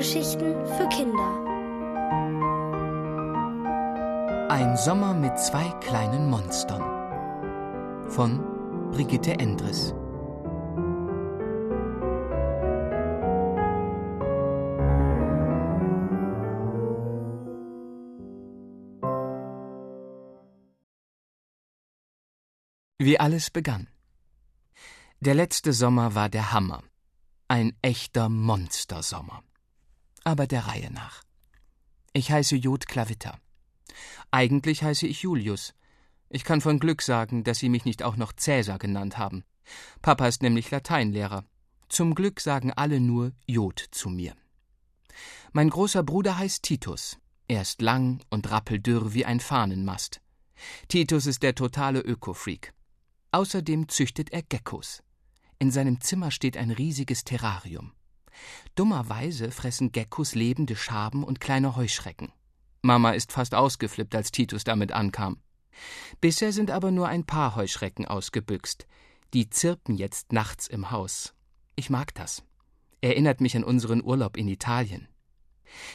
Hörgeschichten für Kinder. Ein Sommer mit zwei kleinen Monstern von Brigitte Endres. Wie alles begann. Der letzte Sommer war der Hammer. Ein echter Monstersommer. Aber der Reihe nach. Ich heiße Jod Klavitter. Eigentlich heiße ich Julius. Ich kann von Glück sagen, dass Sie mich nicht auch noch Cäsar genannt haben. Papa ist nämlich Lateinlehrer. Zum Glück sagen alle nur Jod zu mir. Mein großer Bruder heißt Titus. Er ist lang und rappeldürr wie ein Fahnenmast. Titus ist der totale Ökofreak. Außerdem züchtet er Geckos. In seinem Zimmer steht ein riesiges Terrarium. Dummerweise fressen Geckos lebende Schaben und kleine Heuschrecken. Mama ist fast ausgeflippt, als Titus damit ankam. Bisher sind aber nur ein paar Heuschrecken ausgebüxt. Die zirpen jetzt nachts im Haus. Ich mag das. Erinnert mich an unseren Urlaub in Italien.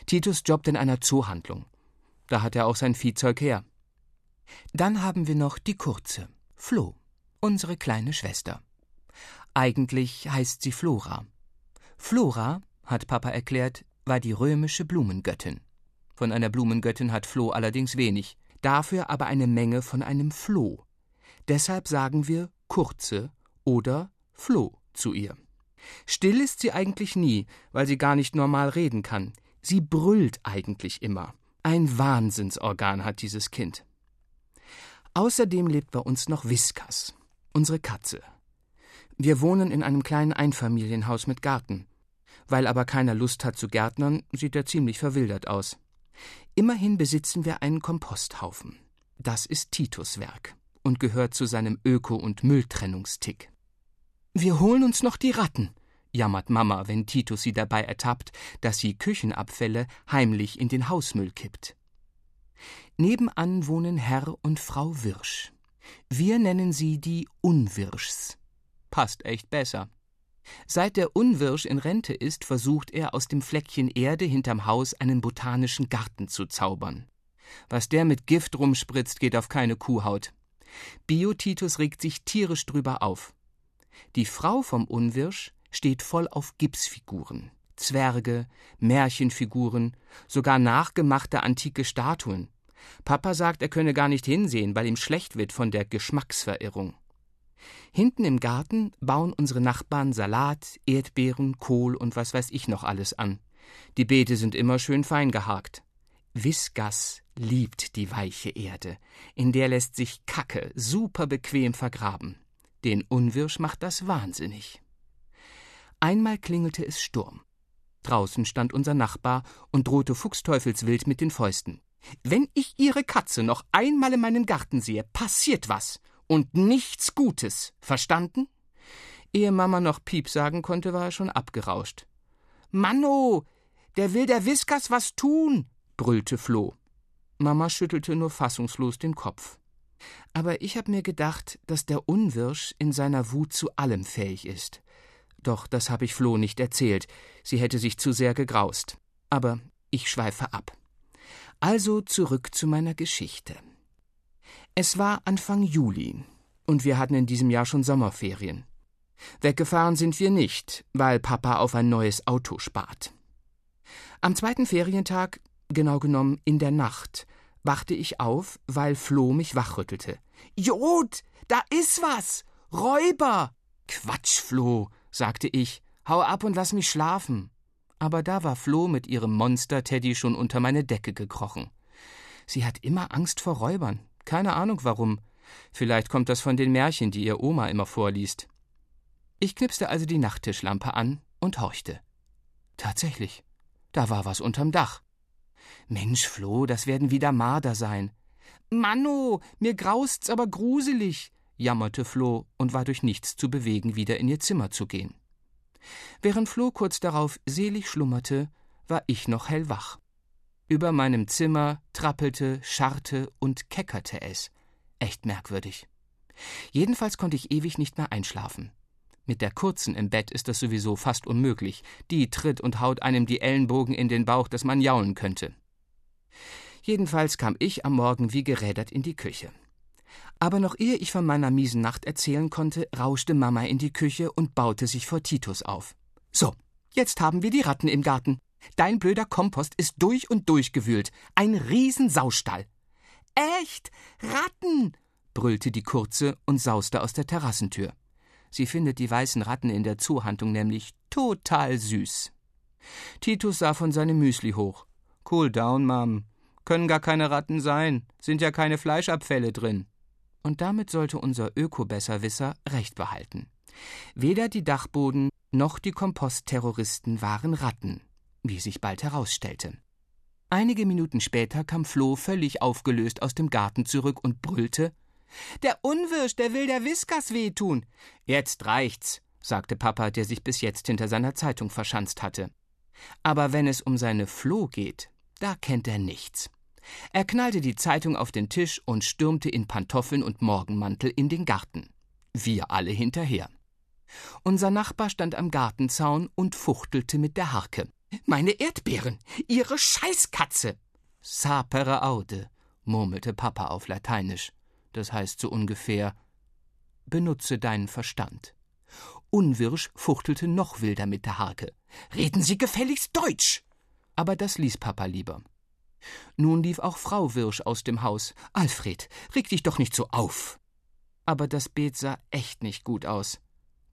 Titus jobbt in einer Zoohandlung. Da hat er auch sein Viehzeug her. Dann haben wir noch die Kurze, Flo, unsere kleine Schwester. Eigentlich heißt sie Flora. Flora, hat Papa erklärt, war die römische Blumengöttin. Von einer Blumengöttin hat Flo allerdings wenig, dafür aber eine Menge von einem Floh. Deshalb sagen wir Kurze oder Floh zu ihr. Still ist sie eigentlich nie, weil sie gar nicht normal reden kann. Sie brüllt eigentlich immer. Ein Wahnsinnsorgan hat dieses Kind. Außerdem lebt bei uns noch Viskas, unsere Katze, wir wohnen in einem kleinen Einfamilienhaus mit Garten. Weil aber keiner Lust hat zu Gärtnern, sieht er ziemlich verwildert aus. Immerhin besitzen wir einen Komposthaufen. Das ist Titus Werk und gehört zu seinem Öko- und Mülltrennungstick. Wir holen uns noch die Ratten, jammert Mama, wenn Titus sie dabei ertappt, dass sie Küchenabfälle heimlich in den Hausmüll kippt. Nebenan wohnen Herr und Frau Wirsch. Wir nennen sie die Unwirschs passt echt besser. Seit der Unwirsch in Rente ist, versucht er aus dem Fleckchen Erde hinterm Haus einen botanischen Garten zu zaubern. Was der mit Gift rumspritzt, geht auf keine Kuhhaut. Biotitus regt sich tierisch drüber auf. Die Frau vom Unwirsch steht voll auf Gipsfiguren, Zwerge, Märchenfiguren, sogar nachgemachte antike Statuen. Papa sagt, er könne gar nicht hinsehen, weil ihm schlecht wird von der Geschmacksverirrung. Hinten im Garten bauen unsere Nachbarn Salat, Erdbeeren, Kohl und was weiß ich noch alles an. Die Beete sind immer schön fein gehakt. Visgas liebt die weiche Erde, in der lässt sich Kacke super bequem vergraben. Den Unwirsch macht das wahnsinnig. Einmal klingelte es Sturm. Draußen stand unser Nachbar und drohte fuchsteufelswild mit den Fäusten. Wenn ich Ihre Katze noch einmal in meinem Garten sehe, passiert was und nichts Gutes. Verstanden? Ehe Mama noch Piep sagen konnte, war er schon abgerauscht. Manno, der will der Viskas was tun, brüllte Floh. Mama schüttelte nur fassungslos den Kopf. Aber ich hab mir gedacht, dass der Unwirsch in seiner Wut zu allem fähig ist. Doch das habe ich Floh nicht erzählt. Sie hätte sich zu sehr gegraust. Aber ich schweife ab. Also zurück zu meiner Geschichte. Es war Anfang Juli, und wir hatten in diesem Jahr schon Sommerferien. Weggefahren sind wir nicht, weil Papa auf ein neues Auto spart. Am zweiten Ferientag, genau genommen in der Nacht, wachte ich auf, weil Flo mich wachrüttelte. Jod, da ist was! Räuber! Quatsch, Flo, sagte ich. Hau ab und lass mich schlafen. Aber da war Flo mit ihrem Monster-Teddy schon unter meine Decke gekrochen. Sie hat immer Angst vor Räubern. Keine Ahnung warum. Vielleicht kommt das von den Märchen, die ihr Oma immer vorliest. Ich knipste also die Nachttischlampe an und horchte. Tatsächlich, da war was unterm Dach. Mensch, Flo, das werden wieder Marder sein. Manno, mir graust's aber gruselig, jammerte Flo und war durch nichts zu bewegen, wieder in ihr Zimmer zu gehen. Während Flo kurz darauf selig schlummerte, war ich noch hellwach. Über meinem Zimmer trappelte, scharrte und keckerte es. Echt merkwürdig. Jedenfalls konnte ich ewig nicht mehr einschlafen. Mit der kurzen im Bett ist das sowieso fast unmöglich. Die tritt und haut einem die Ellenbogen in den Bauch, dass man jaulen könnte. Jedenfalls kam ich am Morgen wie gerädert in die Küche. Aber noch ehe ich von meiner miesen Nacht erzählen konnte, rauschte Mama in die Küche und baute sich vor Titus auf. So, jetzt haben wir die Ratten im Garten. Dein blöder Kompost ist durch und durch gewühlt. Ein Riesensaustall. Echt? Ratten! brüllte die Kurze und sauste aus der Terrassentür. Sie findet die weißen Ratten in der Zuhandlung nämlich total süß. Titus sah von seinem Müsli hoch. Cool down, Mom. Können gar keine Ratten sein. Sind ja keine Fleischabfälle drin. Und damit sollte unser Öko-Besserwisser recht behalten. Weder die Dachboden noch die Kompostterroristen waren Ratten, wie sich bald herausstellte. Einige Minuten später kam Flo völlig aufgelöst aus dem Garten zurück und brüllte der Unwirsch, der will der Whiskas wehtun. Jetzt reicht's, sagte Papa, der sich bis jetzt hinter seiner Zeitung verschanzt hatte. Aber wenn es um seine Floh geht, da kennt er nichts. Er knallte die Zeitung auf den Tisch und stürmte in Pantoffeln und Morgenmantel in den Garten. Wir alle hinterher. Unser Nachbar stand am Gartenzaun und fuchtelte mit der Harke. Meine Erdbeeren! Ihre Scheißkatze! Sapere aude, murmelte Papa auf Lateinisch. Das heißt so ungefähr Benutze deinen Verstand. Unwirsch fuchtelte noch wilder mit der Harke. Reden Sie gefälligst Deutsch! Aber das ließ Papa lieber. Nun lief auch Frau Wirsch aus dem Haus. Alfred, reg dich doch nicht so auf! Aber das Beet sah echt nicht gut aus.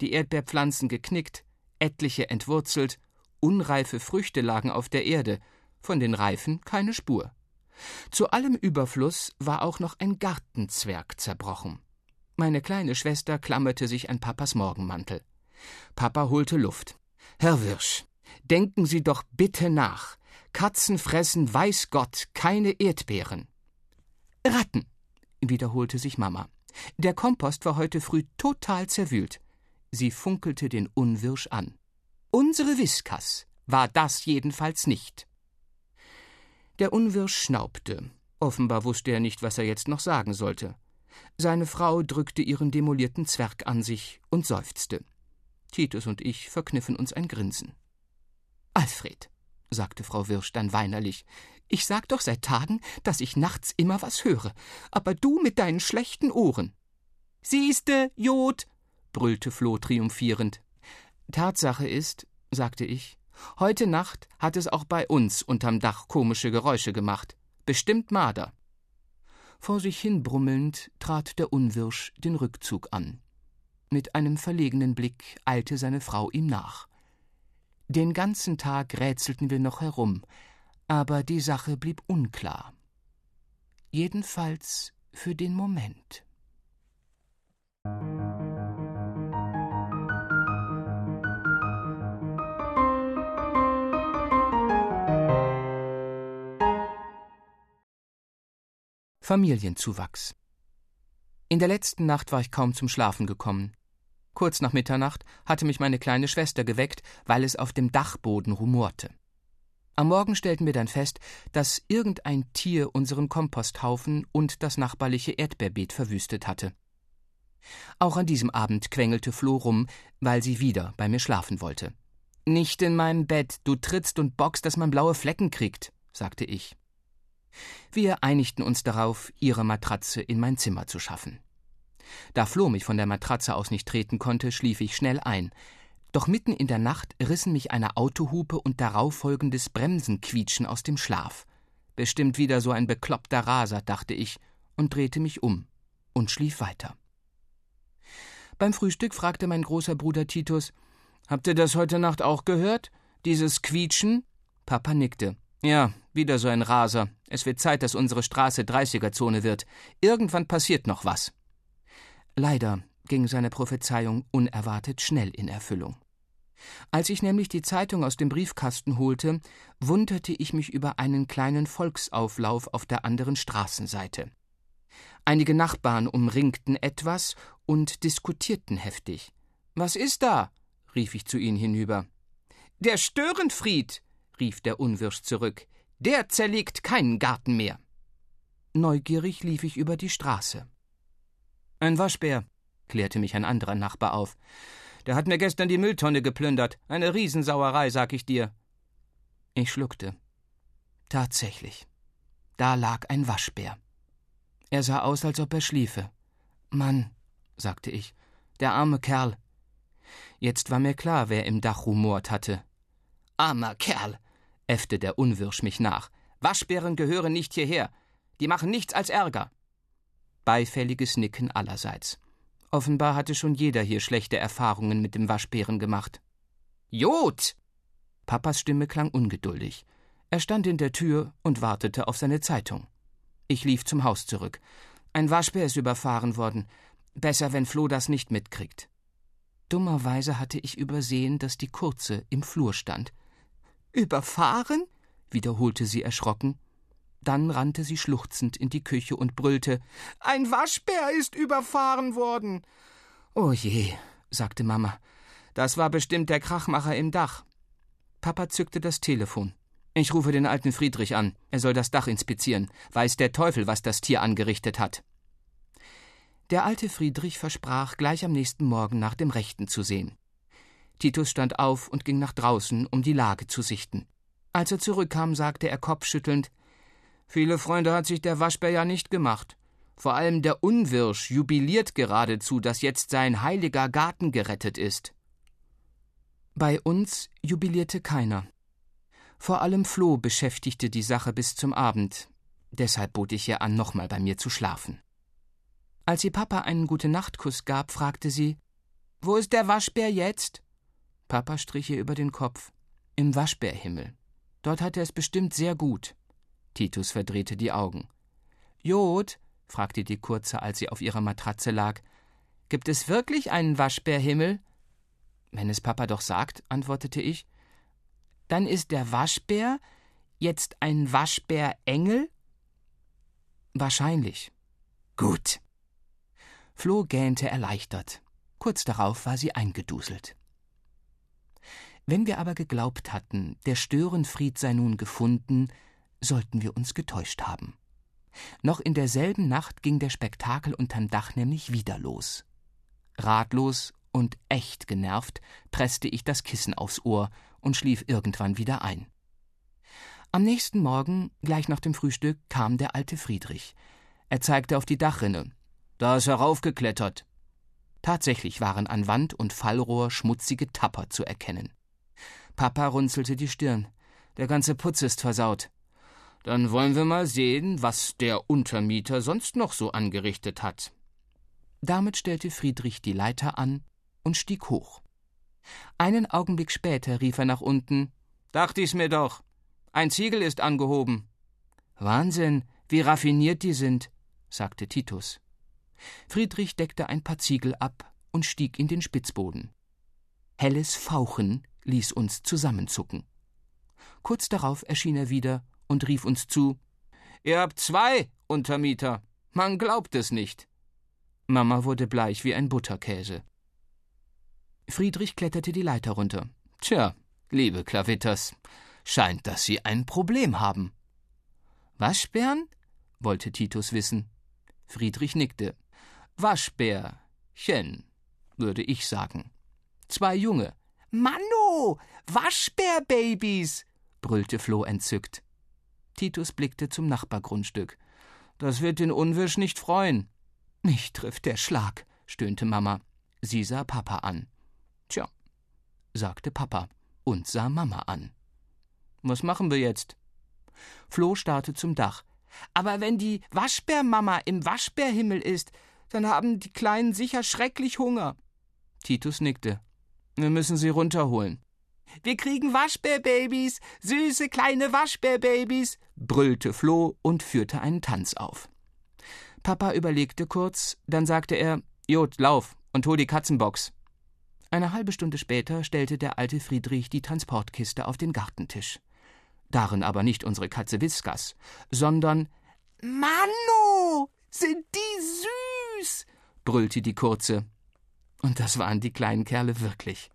Die Erdbeerpflanzen geknickt, etliche entwurzelt, unreife Früchte lagen auf der Erde, von den Reifen keine Spur. Zu allem Überfluss war auch noch ein Gartenzwerg zerbrochen. Meine kleine Schwester klammerte sich an Papas Morgenmantel. Papa holte Luft. Herr Wirsch, denken Sie doch bitte nach. Katzen fressen, weiß Gott, keine Erdbeeren. Ratten, wiederholte sich Mama. Der Kompost war heute früh total zerwühlt. Sie funkelte den Unwirsch an. Unsere Whiskas war das jedenfalls nicht. Der Unwirsch schnaubte. Offenbar wusste er nicht, was er jetzt noch sagen sollte. Seine Frau drückte ihren demolierten Zwerg an sich und seufzte. Titus und ich verkniffen uns ein Grinsen. Alfred, sagte Frau Wirsch dann weinerlich, ich sag doch seit Tagen, dass ich nachts immer was höre, aber du mit deinen schlechten Ohren. Siehste, Jod, brüllte Floh triumphierend. Tatsache ist, sagte ich, Heute Nacht hat es auch bei uns unterm Dach komische Geräusche gemacht. Bestimmt Marder. Vor sich hin brummelnd trat der Unwirsch den Rückzug an. Mit einem verlegenen Blick eilte seine Frau ihm nach. Den ganzen Tag rätselten wir noch herum, aber die Sache blieb unklar. Jedenfalls für den Moment. Familienzuwachs. In der letzten Nacht war ich kaum zum Schlafen gekommen. Kurz nach Mitternacht hatte mich meine kleine Schwester geweckt, weil es auf dem Dachboden rumorte. Am Morgen stellten wir dann fest, dass irgendein Tier unseren Komposthaufen und das nachbarliche Erdbeerbeet verwüstet hatte. Auch an diesem Abend quengelte Flo rum, weil sie wieder bei mir schlafen wollte. Nicht in mein Bett, du trittst und bockst, dass man blaue Flecken kriegt, sagte ich. Wir einigten uns darauf, ihre Matratze in mein Zimmer zu schaffen. Da Flo mich von der Matratze aus nicht treten konnte, schlief ich schnell ein. Doch mitten in der Nacht rissen mich eine Autohupe und darauf folgendes Bremsenquietschen aus dem Schlaf. Bestimmt wieder so ein bekloppter Raser, dachte ich und drehte mich um und schlief weiter. Beim Frühstück fragte mein großer Bruder Titus: Habt ihr das heute Nacht auch gehört? Dieses Quietschen? Papa nickte. Ja, wieder so ein Raser. Es wird Zeit, dass unsere Straße 30er-Zone wird. Irgendwann passiert noch was. Leider ging seine Prophezeiung unerwartet schnell in Erfüllung. Als ich nämlich die Zeitung aus dem Briefkasten holte, wunderte ich mich über einen kleinen Volksauflauf auf der anderen Straßenseite. Einige Nachbarn umringten etwas und diskutierten heftig. Was ist da? rief ich zu ihnen hinüber. Der Störenfried, rief der Unwirsch zurück. Der zerlegt keinen Garten mehr. Neugierig lief ich über die Straße. Ein Waschbär, klärte mich ein anderer Nachbar auf. Der hat mir gestern die Mülltonne geplündert. Eine Riesensauerei, sag ich dir. Ich schluckte. Tatsächlich. Da lag ein Waschbär. Er sah aus, als ob er schliefe. Mann, sagte ich, der arme Kerl. Jetzt war mir klar, wer im Dach rumort hatte. Armer Kerl, äffte der Unwirsch mich nach. Waschbären gehören nicht hierher. Die machen nichts als Ärger. Beifälliges Nicken allerseits. Offenbar hatte schon jeder hier schlechte Erfahrungen mit dem Waschbären gemacht. Jod! Papas Stimme klang ungeduldig. Er stand in der Tür und wartete auf seine Zeitung. Ich lief zum Haus zurück. Ein Waschbär ist überfahren worden. Besser, wenn Flo das nicht mitkriegt. Dummerweise hatte ich übersehen, dass die Kurze im Flur stand. Überfahren? wiederholte sie erschrocken. Dann rannte sie schluchzend in die Küche und brüllte Ein Waschbär ist überfahren worden. Oh je, sagte Mama. Das war bestimmt der Krachmacher im Dach. Papa zückte das Telefon. Ich rufe den alten Friedrich an. Er soll das Dach inspizieren. Weiß der Teufel, was das Tier angerichtet hat. Der alte Friedrich versprach, gleich am nächsten Morgen nach dem Rechten zu sehen. Titus stand auf und ging nach draußen, um die Lage zu sichten. Als er zurückkam, sagte er kopfschüttelnd Viele Freunde hat sich der Waschbär ja nicht gemacht. Vor allem der Unwirsch jubiliert geradezu, dass jetzt sein heiliger Garten gerettet ist. Bei uns jubilierte keiner. Vor allem Floh beschäftigte die Sache bis zum Abend. Deshalb bot ich ihr an, nochmal bei mir zu schlafen. Als ihr Papa einen Gute-Nacht-Kuss gab, fragte sie: Wo ist der Waschbär jetzt? Papa strich ihr über den Kopf. Im Waschbärhimmel. Dort hat er es bestimmt sehr gut. Titus verdrehte die Augen. Jod, fragte die Kurze, als sie auf ihrer Matratze lag, gibt es wirklich einen Waschbärhimmel? Wenn es Papa doch sagt, antwortete ich. Dann ist der Waschbär jetzt ein Waschbärengel? Wahrscheinlich. Gut. Flo gähnte erleichtert. Kurz darauf war sie eingeduselt. Wenn wir aber geglaubt hatten, der Störenfried sei nun gefunden, sollten wir uns getäuscht haben. Noch in derselben Nacht ging der Spektakel unterm Dach nämlich wieder los. Ratlos und echt genervt presste ich das Kissen aufs Ohr und schlief irgendwann wieder ein. Am nächsten Morgen, gleich nach dem Frühstück, kam der alte Friedrich. Er zeigte auf die Dachrinne. Da ist er raufgeklettert. Tatsächlich waren an Wand und Fallrohr schmutzige Tapper zu erkennen. Papa runzelte die Stirn. Der ganze Putz ist versaut. Dann wollen wir mal sehen, was der Untermieter sonst noch so angerichtet hat. Damit stellte Friedrich die Leiter an und stieg hoch. Einen Augenblick später rief er nach unten Dachte ich's mir doch. Ein Ziegel ist angehoben. Wahnsinn, wie raffiniert die sind, sagte Titus. Friedrich deckte ein paar Ziegel ab und stieg in den Spitzboden. Helles Fauchen ließ uns zusammenzucken. Kurz darauf erschien er wieder und rief uns zu Ihr habt zwei Untermieter. Man glaubt es nicht. Mama wurde bleich wie ein Butterkäse. Friedrich kletterte die Leiter runter. Tja, liebe Klavitters, scheint, dass Sie ein Problem haben. Waschbären? wollte Titus wissen. Friedrich nickte. Waschbärchen, würde ich sagen. Zwei Junge. Waschbärbabys, brüllte Floh entzückt. Titus blickte zum Nachbargrundstück. Das wird den Unwisch nicht freuen. Mich trifft der Schlag, stöhnte Mama. Sie sah Papa an. Tja, sagte Papa und sah Mama an. Was machen wir jetzt? Floh starrte zum Dach. Aber wenn die Waschbärmama im Waschbärhimmel ist, dann haben die Kleinen sicher schrecklich Hunger. Titus nickte. Wir müssen sie runterholen. Wir kriegen Waschbärbabys, süße kleine Waschbärbabys, brüllte Floh und führte einen Tanz auf. Papa überlegte kurz, dann sagte er: Jod, lauf und hol die Katzenbox. Eine halbe Stunde später stellte der alte Friedrich die Transportkiste auf den Gartentisch. Darin aber nicht unsere Katze Whiskas, sondern Manu, sind die süß, brüllte die Kurze. Und das waren die kleinen Kerle wirklich.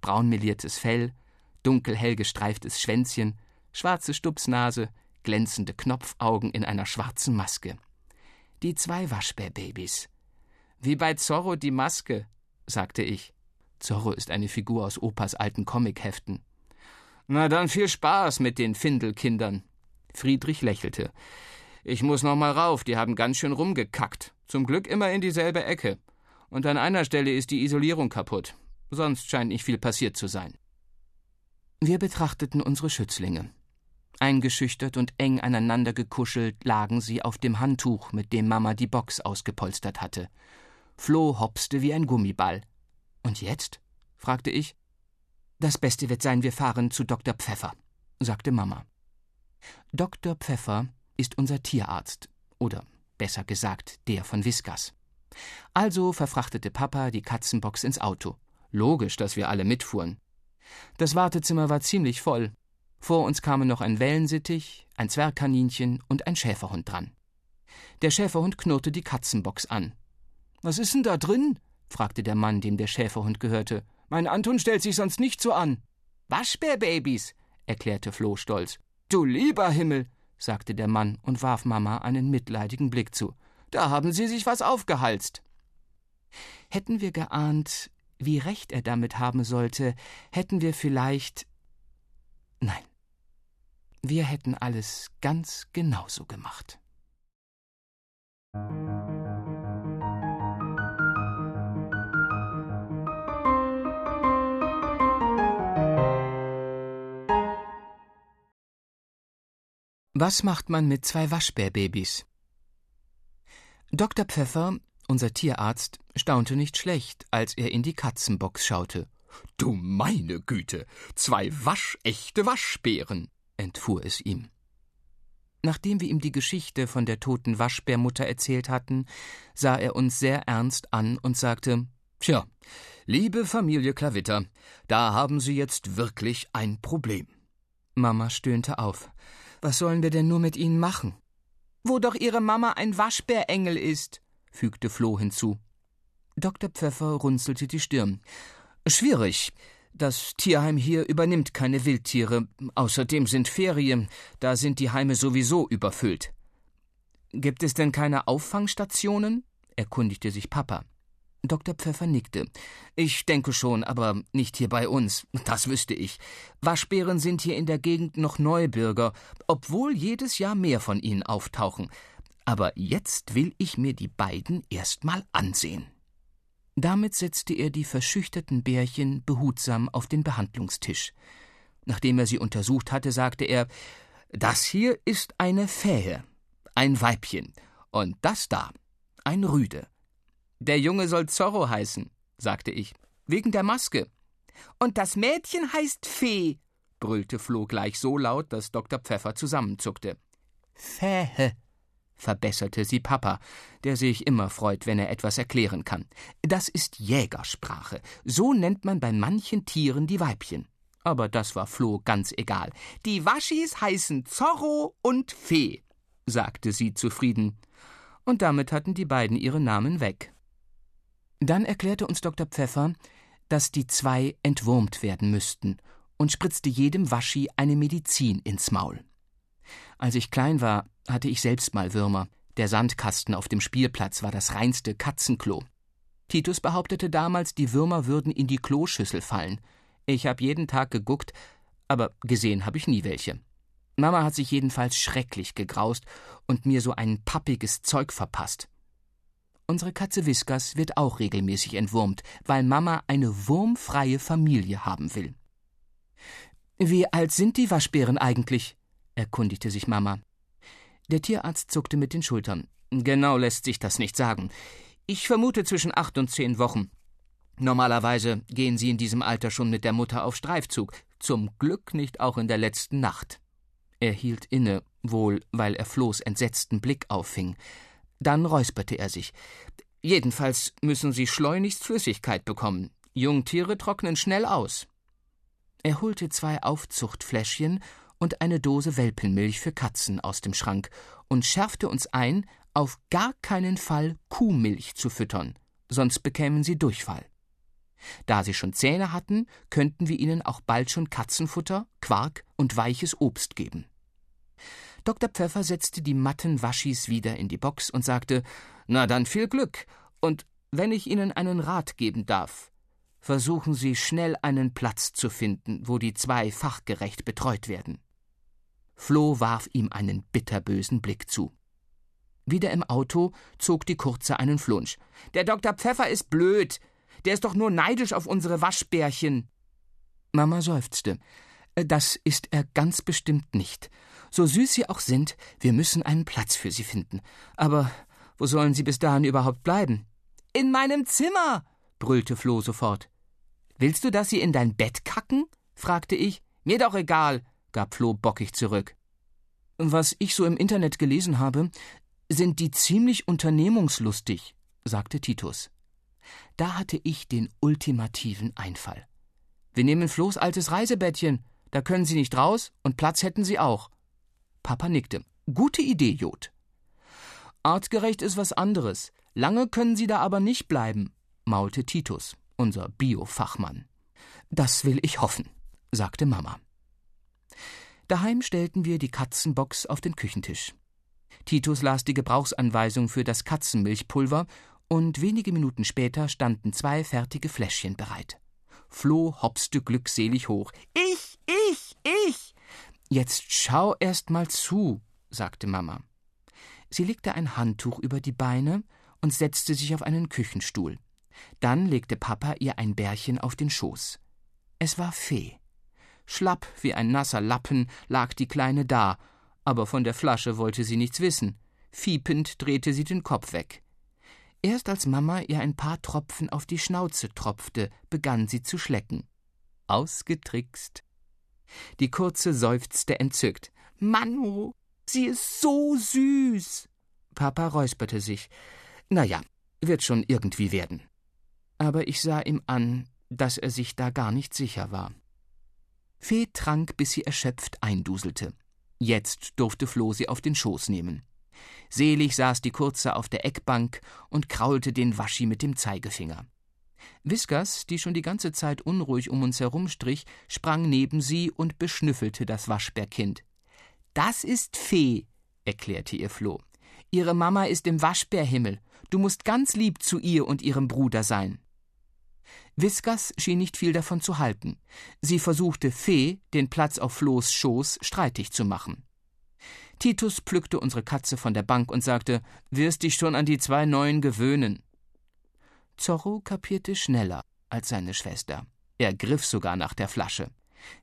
Braunmeliertes Fell, dunkelhell gestreiftes Schwänzchen, schwarze Stupsnase, glänzende Knopfaugen in einer schwarzen Maske. Die zwei Waschbärbabys. Wie bei Zorro die Maske, sagte ich. Zorro ist eine Figur aus Opas alten Comicheften. Na dann viel Spaß mit den Findelkindern. Friedrich lächelte. Ich muss noch mal rauf, die haben ganz schön rumgekackt. Zum Glück immer in dieselbe Ecke. Und an einer Stelle ist die Isolierung kaputt. Sonst scheint nicht viel passiert zu sein. Wir betrachteten unsere Schützlinge. Eingeschüchtert und eng aneinander gekuschelt lagen sie auf dem Handtuch, mit dem Mama die Box ausgepolstert hatte. Flo hopste wie ein Gummiball. Und jetzt? fragte ich. Das Beste wird sein, wir fahren zu Dr. Pfeffer, sagte Mama. Dr. Pfeffer ist unser Tierarzt, oder besser gesagt, der von Viskas. Also verfrachtete Papa die Katzenbox ins Auto. Logisch, dass wir alle mitfuhren. Das Wartezimmer war ziemlich voll. Vor uns kamen noch ein Wellensittich, ein Zwergkaninchen und ein Schäferhund dran. Der Schäferhund knurrte die Katzenbox an. Was ist denn da drin? fragte der Mann, dem der Schäferhund gehörte. Mein Anton stellt sich sonst nicht so an. Waschbärbabys, erklärte Floh stolz. Du lieber Himmel, sagte der Mann und warf Mama einen mitleidigen Blick zu. Da haben Sie sich was aufgehalst. Hätten wir geahnt, wie recht er damit haben sollte, hätten wir vielleicht. Nein. Wir hätten alles ganz genauso gemacht. Was macht man mit zwei Waschbärbabys? Dr. Pfeffer, unser Tierarzt, staunte nicht schlecht, als er in die Katzenbox schaute. Du meine Güte, zwei waschechte Waschbären, entfuhr es ihm. Nachdem wir ihm die Geschichte von der toten Waschbärmutter erzählt hatten, sah er uns sehr ernst an und sagte Tja, liebe Familie Klavitter, da haben Sie jetzt wirklich ein Problem. Mama stöhnte auf. Was sollen wir denn nur mit ihnen machen? Wo doch ihre Mama ein Waschbärengel ist, fügte Floh hinzu. Dr. Pfeffer runzelte die Stirn. Schwierig. Das Tierheim hier übernimmt keine Wildtiere. Außerdem sind Ferien. Da sind die Heime sowieso überfüllt. Gibt es denn keine Auffangstationen? erkundigte sich Papa. Dr. Pfeffer nickte. Ich denke schon, aber nicht hier bei uns. Das wüsste ich. Waschbären sind hier in der Gegend noch Neubürger, obwohl jedes Jahr mehr von ihnen auftauchen. Aber jetzt will ich mir die beiden erst mal ansehen. Damit setzte er die verschüchterten Bärchen behutsam auf den Behandlungstisch. Nachdem er sie untersucht hatte, sagte er Das hier ist eine Fähe, ein Weibchen, und das da, ein Rüde. Der Junge soll Zorro heißen, sagte ich, wegen der Maske. Und das Mädchen heißt Fee, brüllte Flo gleich so laut, dass Dr. Pfeffer zusammenzuckte. Fähe, verbesserte sie Papa, der sich immer freut, wenn er etwas erklären kann. Das ist Jägersprache. So nennt man bei manchen Tieren die Weibchen. Aber das war Flo ganz egal. Die Waschis heißen Zorro und Fee, sagte sie zufrieden. Und damit hatten die beiden ihre Namen weg. Dann erklärte uns Dr. Pfeffer, dass die zwei entwurmt werden müssten und spritzte jedem Waschi eine Medizin ins Maul. Als ich klein war, hatte ich selbst mal Würmer. Der Sandkasten auf dem Spielplatz war das reinste Katzenklo. Titus behauptete damals, die Würmer würden in die Kloschüssel fallen. Ich habe jeden Tag geguckt, aber gesehen habe ich nie welche. Mama hat sich jedenfalls schrecklich gegraust und mir so ein pappiges Zeug verpasst. Unsere Katze Whiskas wird auch regelmäßig entwurmt, weil Mama eine wurmfreie Familie haben will. Wie alt sind die Waschbären eigentlich? erkundigte sich Mama. Der Tierarzt zuckte mit den Schultern. Genau lässt sich das nicht sagen. Ich vermute zwischen acht und zehn Wochen. Normalerweise gehen sie in diesem Alter schon mit der Mutter auf Streifzug, zum Glück nicht auch in der letzten Nacht. Er hielt inne, wohl weil er Flohs entsetzten Blick auffing. Dann räusperte er sich. Jedenfalls müssen sie schleunigst Flüssigkeit bekommen. Jungtiere trocknen schnell aus. Er holte zwei Aufzuchtfläschchen und eine Dose Welpenmilch für Katzen aus dem Schrank und schärfte uns ein, auf gar keinen Fall Kuhmilch zu füttern, sonst bekämen sie Durchfall. Da sie schon Zähne hatten, könnten wir ihnen auch bald schon Katzenfutter, Quark und weiches Obst geben. Dr. Pfeffer setzte die matten Waschis wieder in die Box und sagte: Na dann viel Glück. Und wenn ich Ihnen einen Rat geben darf, Versuchen Sie schnell einen Platz zu finden, wo die zwei fachgerecht betreut werden. Floh warf ihm einen bitterbösen Blick zu. Wieder im Auto zog die Kurze einen Flunsch. Der Dr. Pfeffer ist blöd. Der ist doch nur neidisch auf unsere Waschbärchen. Mama seufzte. Das ist er ganz bestimmt nicht. So süß sie auch sind, wir müssen einen Platz für sie finden. Aber wo sollen sie bis dahin überhaupt bleiben? In meinem Zimmer, brüllte Floh sofort. Willst du, dass sie in dein Bett kacken? fragte ich. Mir doch egal, gab Floh bockig zurück. Was ich so im Internet gelesen habe, sind die ziemlich unternehmungslustig, sagte Titus. Da hatte ich den ultimativen Einfall. Wir nehmen Flohs altes Reisebettchen, da können Sie nicht raus und Platz hätten Sie auch. Papa nickte. Gute Idee, Jod. Artgerecht ist was anderes. Lange können Sie da aber nicht bleiben, maulte Titus, unser Biofachmann. Das will ich hoffen, sagte Mama. Daheim stellten wir die Katzenbox auf den Küchentisch. Titus las die Gebrauchsanweisung für das Katzenmilchpulver und wenige Minuten später standen zwei fertige Fläschchen bereit. Floh hopste glückselig hoch. Ich, ich, ich. Jetzt schau erst mal zu, sagte Mama. Sie legte ein Handtuch über die Beine und setzte sich auf einen Küchenstuhl. Dann legte Papa ihr ein Bärchen auf den Schoß. Es war Fee. Schlapp wie ein nasser Lappen lag die Kleine da, aber von der Flasche wollte sie nichts wissen. Fiepend drehte sie den Kopf weg. Erst als Mama ihr ein paar Tropfen auf die Schnauze tropfte, begann sie zu schlecken. Ausgetrickst. Die Kurze seufzte entzückt. Manu, sie ist so süß. Papa räusperte sich. Na ja, wird schon irgendwie werden. Aber ich sah ihm an, dass er sich da gar nicht sicher war. Fee trank, bis sie erschöpft einduselte. Jetzt durfte Floh sie auf den Schoß nehmen. Selig saß die Kurze auf der Eckbank und kraulte den Waschi mit dem Zeigefinger. Whiskers, die schon die ganze Zeit unruhig um uns herumstrich, sprang neben sie und beschnüffelte das Waschbärkind. Das ist Fee, erklärte ihr Floh. Ihre Mama ist im Waschbärhimmel. Du musst ganz lieb zu ihr und ihrem Bruder sein. Whiskers schien nicht viel davon zu halten. Sie versuchte Fee, den Platz auf Flohs Schoß, streitig zu machen. Titus pflückte unsere Katze von der Bank und sagte: Wirst dich schon an die zwei Neuen gewöhnen. Zorro kapierte schneller als seine Schwester. Er griff sogar nach der Flasche.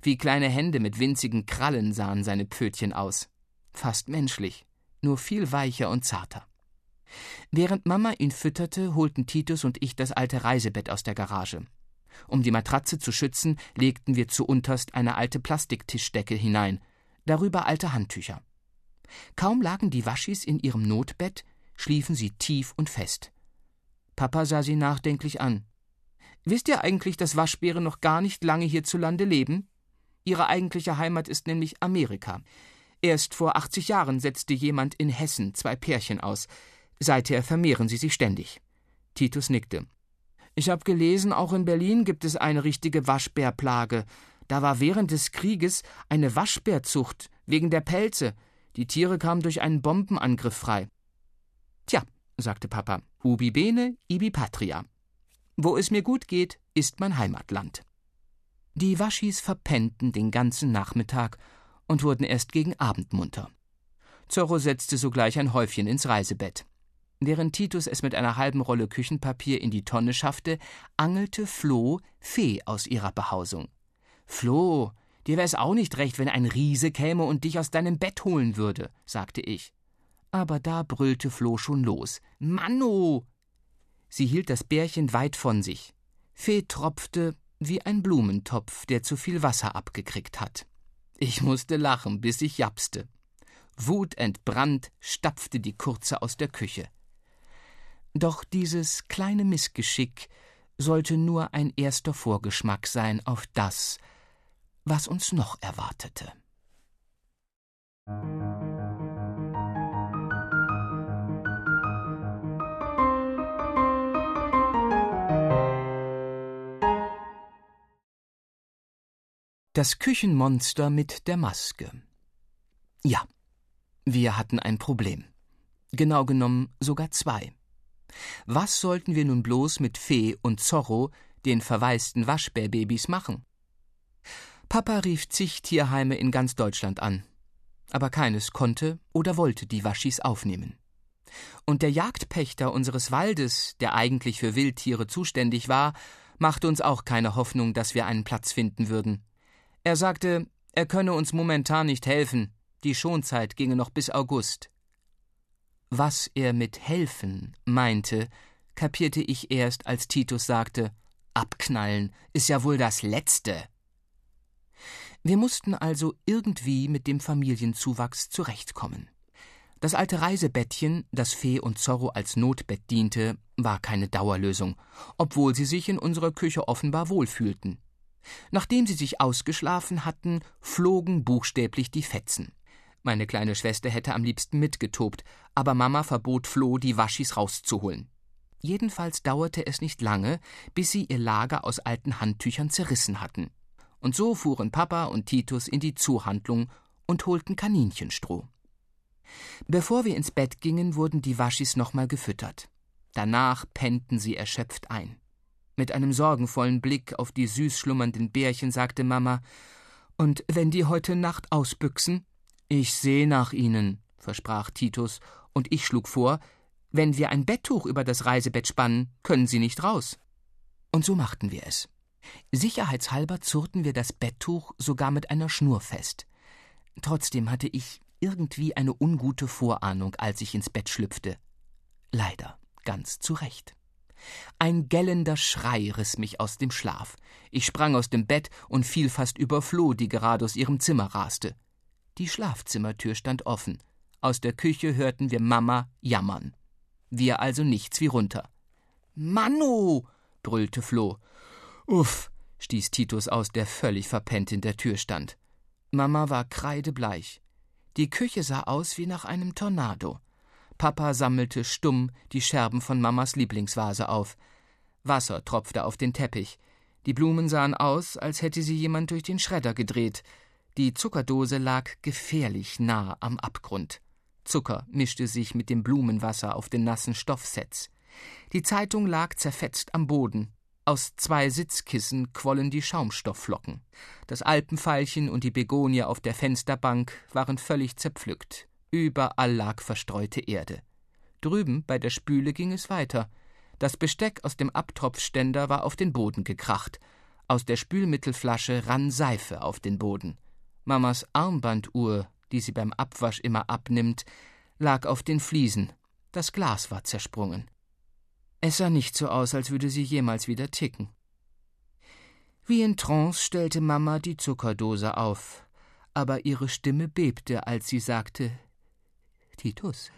Wie kleine Hände mit winzigen Krallen sahen seine Pfötchen aus. Fast menschlich, nur viel weicher und zarter. Während Mama ihn fütterte, holten Titus und ich das alte Reisebett aus der Garage. Um die Matratze zu schützen, legten wir zu unterst eine alte Plastiktischdecke hinein, darüber alte Handtücher. Kaum lagen die Waschis in ihrem Notbett, schliefen sie tief und fest. Papa sah sie nachdenklich an. Wisst ihr eigentlich, dass Waschbären noch gar nicht lange hierzulande leben? Ihre eigentliche Heimat ist nämlich Amerika. Erst vor 80 Jahren setzte jemand in Hessen zwei Pärchen aus. Seither vermehren sie sich ständig. Titus nickte. Ich habe gelesen, auch in Berlin gibt es eine richtige Waschbärplage. Da war während des Krieges eine Waschbärzucht wegen der Pelze. Die Tiere kamen durch einen Bombenangriff frei. Tja, sagte Papa, ubi bene, ibi patria. Wo es mir gut geht, ist mein Heimatland. Die Waschis verpennten den ganzen Nachmittag und wurden erst gegen Abend munter. Zorro setzte sogleich ein Häufchen ins Reisebett. Während Titus es mit einer halben Rolle Küchenpapier in die Tonne schaffte, angelte Floh Fee aus ihrer Behausung. Floh, Dir wär's auch nicht recht, wenn ein Riese käme und dich aus deinem Bett holen würde, sagte ich. Aber da brüllte Floh schon los. Manno! Sie hielt das Bärchen weit von sich. Fee tropfte wie ein Blumentopf, der zu viel Wasser abgekriegt hat. Ich musste lachen, bis ich japste. Wutentbrannt stapfte die Kurze aus der Küche. Doch dieses kleine Missgeschick sollte nur ein erster Vorgeschmack sein auf das, was uns noch erwartete. Das Küchenmonster mit der Maske. Ja, wir hatten ein Problem. Genau genommen sogar zwei. Was sollten wir nun bloß mit Fee und Zorro, den verwaisten Waschbärbabys machen? Papa rief zig Tierheime in ganz Deutschland an, aber keines konnte oder wollte die Waschis aufnehmen. Und der Jagdpächter unseres Waldes, der eigentlich für Wildtiere zuständig war, machte uns auch keine Hoffnung, dass wir einen Platz finden würden. Er sagte, er könne uns momentan nicht helfen, die Schonzeit ginge noch bis August. Was er mit helfen meinte, kapierte ich erst, als Titus sagte, Abknallen ist ja wohl das Letzte. Wir mussten also irgendwie mit dem Familienzuwachs zurechtkommen. Das alte Reisebettchen, das Fee und Zorro als Notbett diente, war keine Dauerlösung, obwohl sie sich in unserer Küche offenbar wohlfühlten. Nachdem sie sich ausgeschlafen hatten, flogen buchstäblich die Fetzen. Meine kleine Schwester hätte am liebsten mitgetobt, aber Mama verbot Flo, die Waschis rauszuholen. Jedenfalls dauerte es nicht lange, bis sie ihr Lager aus alten Handtüchern zerrissen hatten. Und so fuhren Papa und Titus in die Zuhandlung und holten Kaninchenstroh. Bevor wir ins Bett gingen, wurden die Waschis nochmal gefüttert. Danach pennten sie erschöpft ein. Mit einem sorgenvollen Blick auf die süß schlummernden Bärchen sagte Mama: Und wenn die heute Nacht ausbüchsen? Ich seh nach ihnen, versprach Titus, und ich schlug vor: Wenn wir ein Betttuch über das Reisebett spannen, können sie nicht raus. Und so machten wir es. Sicherheitshalber zurrten wir das Betttuch sogar mit einer Schnur fest. Trotzdem hatte ich irgendwie eine ungute Vorahnung, als ich ins Bett schlüpfte. Leider ganz zu Recht. Ein gellender Schrei riss mich aus dem Schlaf. Ich sprang aus dem Bett und fiel fast über Floh, die gerade aus ihrem Zimmer raste. Die Schlafzimmertür stand offen. Aus der Küche hörten wir Mama jammern. Wir also nichts wie runter. Manu! brüllte Floh. Uff, stieß Titus aus, der völlig verpennt in der Tür stand. Mama war kreidebleich. Die Küche sah aus wie nach einem Tornado. Papa sammelte stumm die Scherben von Mamas Lieblingsvase auf. Wasser tropfte auf den Teppich. Die Blumen sahen aus, als hätte sie jemand durch den Schredder gedreht. Die Zuckerdose lag gefährlich nah am Abgrund. Zucker mischte sich mit dem Blumenwasser auf den nassen Stoffsets. Die Zeitung lag zerfetzt am Boden. Aus zwei Sitzkissen quollen die Schaumstoffflocken. Das Alpenveilchen und die Begonie auf der Fensterbank waren völlig zerpflückt. Überall lag verstreute Erde. Drüben bei der Spüle ging es weiter. Das Besteck aus dem Abtropfständer war auf den Boden gekracht. Aus der Spülmittelflasche rann Seife auf den Boden. Mamas Armbanduhr, die sie beim Abwasch immer abnimmt, lag auf den Fliesen. Das Glas war zersprungen. Es sah nicht so aus, als würde sie jemals wieder ticken. Wie in Trance stellte Mama die Zuckerdose auf, aber ihre Stimme bebte, als sie sagte Titus,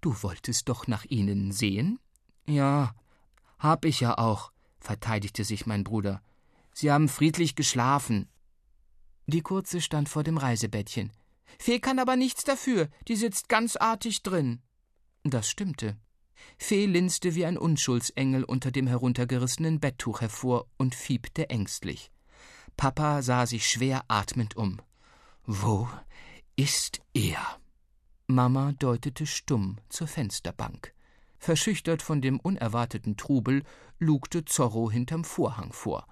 du wolltest doch nach ihnen sehen? Ja, hab ich ja auch, verteidigte sich mein Bruder. Sie haben friedlich geschlafen. Die Kurze stand vor dem Reisebettchen. Fee kann aber nichts dafür, die sitzt ganz artig drin. Das stimmte. Fee linste wie ein Unschuldsengel unter dem heruntergerissenen Betttuch hervor und fiebte ängstlich. Papa sah sich schwer atmend um. Wo ist er? Mama deutete stumm zur Fensterbank. Verschüchtert von dem unerwarteten Trubel lugte Zorro hinterm Vorhang vor.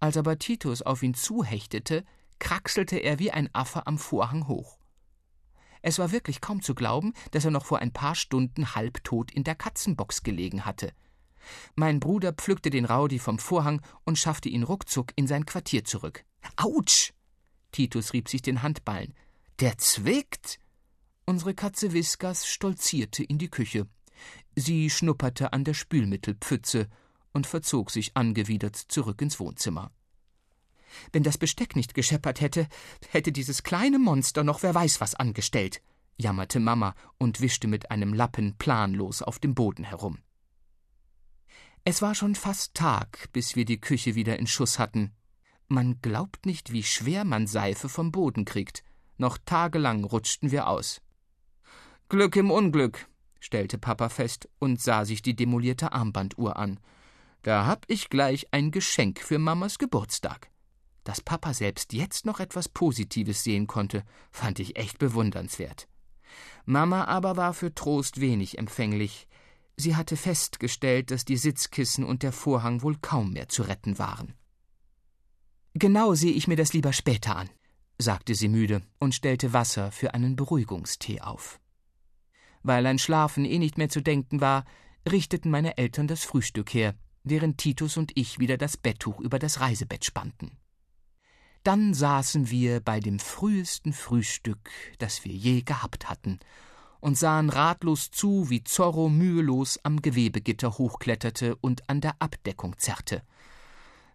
Als aber Titus auf ihn zuhechtete, kraxelte er wie ein Affe am Vorhang hoch. Es war wirklich kaum zu glauben, dass er noch vor ein paar Stunden halbtot in der Katzenbox gelegen hatte. Mein Bruder pflückte den Raudi vom Vorhang und schaffte ihn ruckzuck in sein Quartier zurück. Autsch! Titus rieb sich den Handballen. Der zwickt! Unsere Katze Whiskas stolzierte in die Küche. Sie schnupperte an der Spülmittelpfütze und verzog sich angewidert zurück ins Wohnzimmer. Wenn das Besteck nicht gescheppert hätte, hätte dieses kleine Monster noch wer weiß was angestellt, jammerte Mama und wischte mit einem Lappen planlos auf dem Boden herum. Es war schon fast Tag, bis wir die Küche wieder in Schuss hatten. Man glaubt nicht, wie schwer man Seife vom Boden kriegt. Noch tagelang rutschten wir aus. Glück im Unglück, stellte Papa fest und sah sich die demolierte Armbanduhr an. Da hab ich gleich ein Geschenk für Mamas Geburtstag. Dass Papa selbst jetzt noch etwas Positives sehen konnte, fand ich echt bewundernswert. Mama aber war für Trost wenig empfänglich. Sie hatte festgestellt, dass die Sitzkissen und der Vorhang wohl kaum mehr zu retten waren. Genau sehe ich mir das lieber später an, sagte sie müde und stellte Wasser für einen Beruhigungstee auf. Weil an Schlafen eh nicht mehr zu denken war, richteten meine Eltern das Frühstück her, während Titus und ich wieder das Betttuch über das Reisebett spannten. Dann saßen wir bei dem frühesten Frühstück, das wir je gehabt hatten, und sahen ratlos zu, wie Zorro mühelos am Gewebegitter hochkletterte und an der Abdeckung zerrte.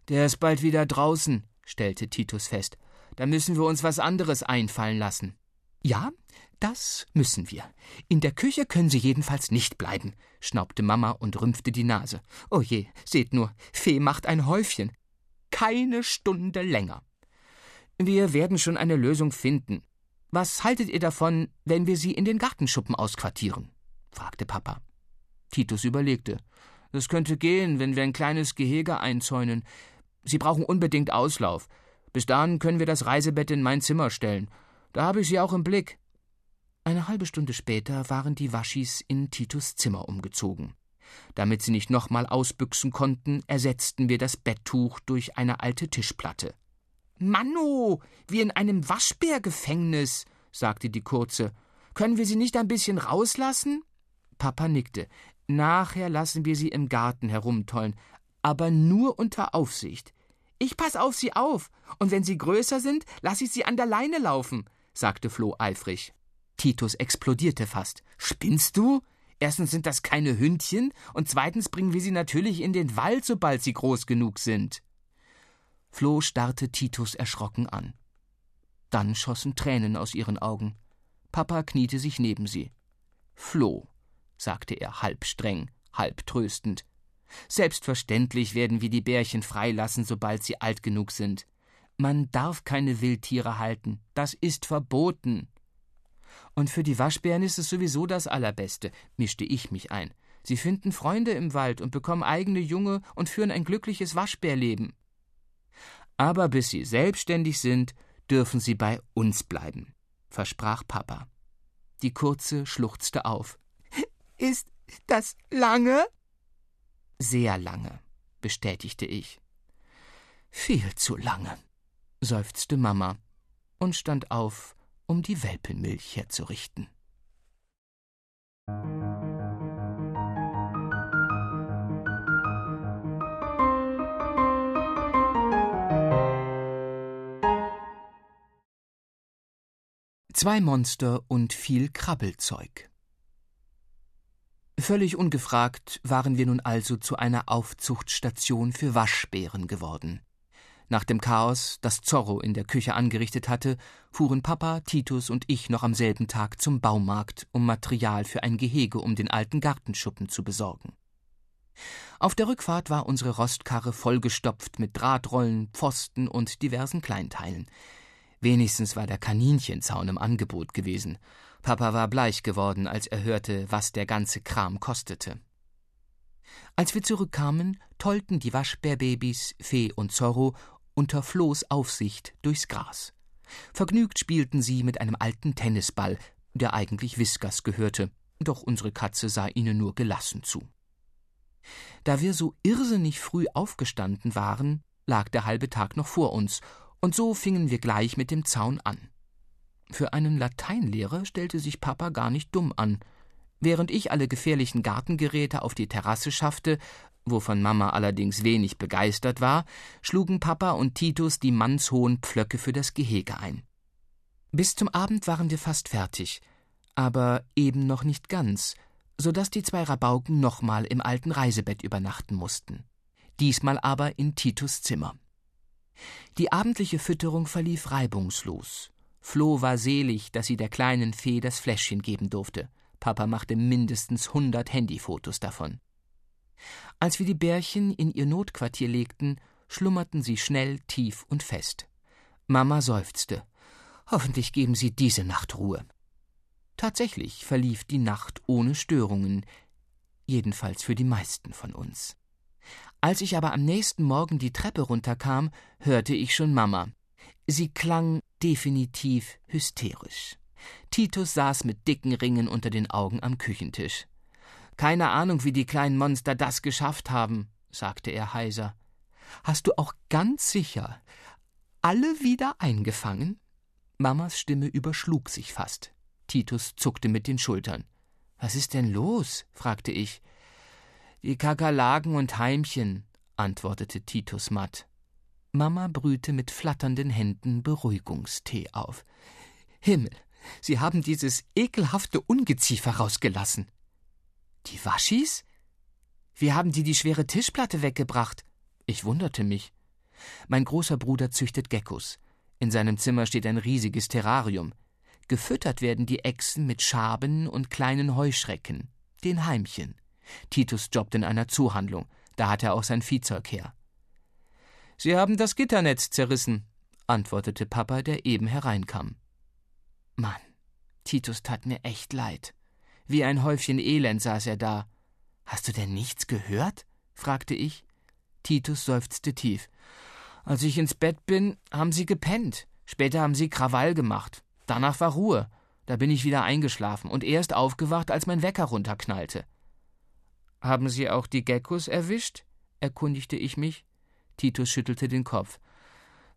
Der ist bald wieder draußen, stellte Titus fest. Da müssen wir uns was anderes einfallen lassen. Ja, das müssen wir. In der Küche können Sie jedenfalls nicht bleiben, schnaubte Mama und rümpfte die Nase. Oh je, seht nur, Fee macht ein Häufchen. Keine Stunde länger. Wir werden schon eine Lösung finden. Was haltet ihr davon, wenn wir sie in den Gartenschuppen ausquartieren? fragte Papa. Titus überlegte. Das könnte gehen, wenn wir ein kleines Gehege einzäunen. Sie brauchen unbedingt Auslauf. Bis dahin können wir das Reisebett in mein Zimmer stellen. Da habe ich sie auch im Blick. Eine halbe Stunde später waren die Waschis in Titus Zimmer umgezogen. Damit sie nicht nochmal ausbüchsen konnten, ersetzten wir das Betttuch durch eine alte Tischplatte. Manno, wie in einem Waschbärgefängnis, sagte die Kurze. Können wir sie nicht ein bisschen rauslassen? Papa nickte. Nachher lassen wir sie im Garten herumtollen, aber nur unter Aufsicht. Ich pass auf sie auf, und wenn sie größer sind, lass ich sie an der Leine laufen, sagte Flo eifrig. Titus explodierte fast. Spinnst du? Erstens sind das keine Hündchen, und zweitens bringen wir sie natürlich in den Wald, sobald sie groß genug sind. Flo starrte Titus erschrocken an. Dann schossen Tränen aus ihren Augen. Papa kniete sich neben sie. Flo, sagte er halb streng, halb tröstend, Selbstverständlich werden wir die Bärchen freilassen, sobald sie alt genug sind. Man darf keine Wildtiere halten, das ist verboten. Und für die Waschbären ist es sowieso das Allerbeste, mischte ich mich ein. Sie finden Freunde im Wald und bekommen eigene Junge und führen ein glückliches Waschbärleben. Aber bis sie selbstständig sind, dürfen sie bei uns bleiben, versprach Papa. Die Kurze schluchzte auf. Ist das lange? Sehr lange, bestätigte ich. Viel zu lange, seufzte Mama und stand auf, um die Welpenmilch herzurichten. Zwei Monster und viel Krabbelzeug. Völlig ungefragt waren wir nun also zu einer Aufzuchtstation für Waschbären geworden. Nach dem Chaos, das Zorro in der Küche angerichtet hatte, fuhren Papa, Titus und ich noch am selben Tag zum Baumarkt, um Material für ein Gehege um den alten Gartenschuppen zu besorgen. Auf der Rückfahrt war unsere Rostkarre vollgestopft mit Drahtrollen, Pfosten und diversen Kleinteilen. Wenigstens war der Kaninchenzaun im Angebot gewesen. Papa war bleich geworden, als er hörte, was der ganze Kram kostete. Als wir zurückkamen, tollten die Waschbärbabys Fee und Zorro unter Flohs Aufsicht durchs Gras. Vergnügt spielten sie mit einem alten Tennisball, der eigentlich Whiskers gehörte, doch unsere Katze sah ihnen nur gelassen zu. Da wir so irrsinnig früh aufgestanden waren, lag der halbe Tag noch vor uns, und so fingen wir gleich mit dem Zaun an. Für einen Lateinlehrer stellte sich Papa gar nicht dumm an. Während ich alle gefährlichen Gartengeräte auf die Terrasse schaffte, wovon Mama allerdings wenig begeistert war, schlugen Papa und Titus die mannshohen Pflöcke für das Gehege ein. Bis zum Abend waren wir fast fertig, aber eben noch nicht ganz, so dass die zwei Rabauken nochmal im alten Reisebett übernachten mussten. Diesmal aber in Titus Zimmer. Die abendliche Fütterung verlief reibungslos. Flo war selig, dass sie der kleinen Fee das Fläschchen geben durfte. Papa machte mindestens hundert Handyfotos davon. Als wir die Bärchen in ihr Notquartier legten, schlummerten sie schnell, tief und fest. Mama seufzte. Hoffentlich geben sie diese Nacht Ruhe. Tatsächlich verlief die Nacht ohne Störungen, jedenfalls für die meisten von uns. Als ich aber am nächsten Morgen die Treppe runterkam, hörte ich schon Mama. Sie klang definitiv hysterisch. Titus saß mit dicken Ringen unter den Augen am Küchentisch. Keine Ahnung, wie die kleinen Monster das geschafft haben, sagte er heiser. Hast du auch ganz sicher alle wieder eingefangen? Mamas Stimme überschlug sich fast. Titus zuckte mit den Schultern. Was ist denn los? fragte ich. Die Kakerlaken und Heimchen, antwortete Titus matt. Mama brühte mit flatternden Händen Beruhigungstee auf. Himmel, Sie haben dieses ekelhafte Ungeziefer rausgelassen. Die Waschis? Wie haben die die schwere Tischplatte weggebracht? Ich wunderte mich. Mein großer Bruder züchtet Geckos. In seinem Zimmer steht ein riesiges Terrarium. Gefüttert werden die Echsen mit Schaben und kleinen Heuschrecken, den Heimchen. Titus jobbt in einer Zuhandlung, da hat er auch sein Viehzeug her. Sie haben das Gitternetz zerrissen, antwortete Papa, der eben hereinkam. Mann, Titus tat mir echt leid. Wie ein Häufchen Elend saß er da. Hast du denn nichts gehört? fragte ich. Titus seufzte tief. Als ich ins Bett bin, haben sie gepennt. Später haben sie Krawall gemacht. Danach war Ruhe. Da bin ich wieder eingeschlafen und erst aufgewacht, als mein Wecker runterknallte. Haben Sie auch die Geckos erwischt? erkundigte ich mich. Titus schüttelte den Kopf.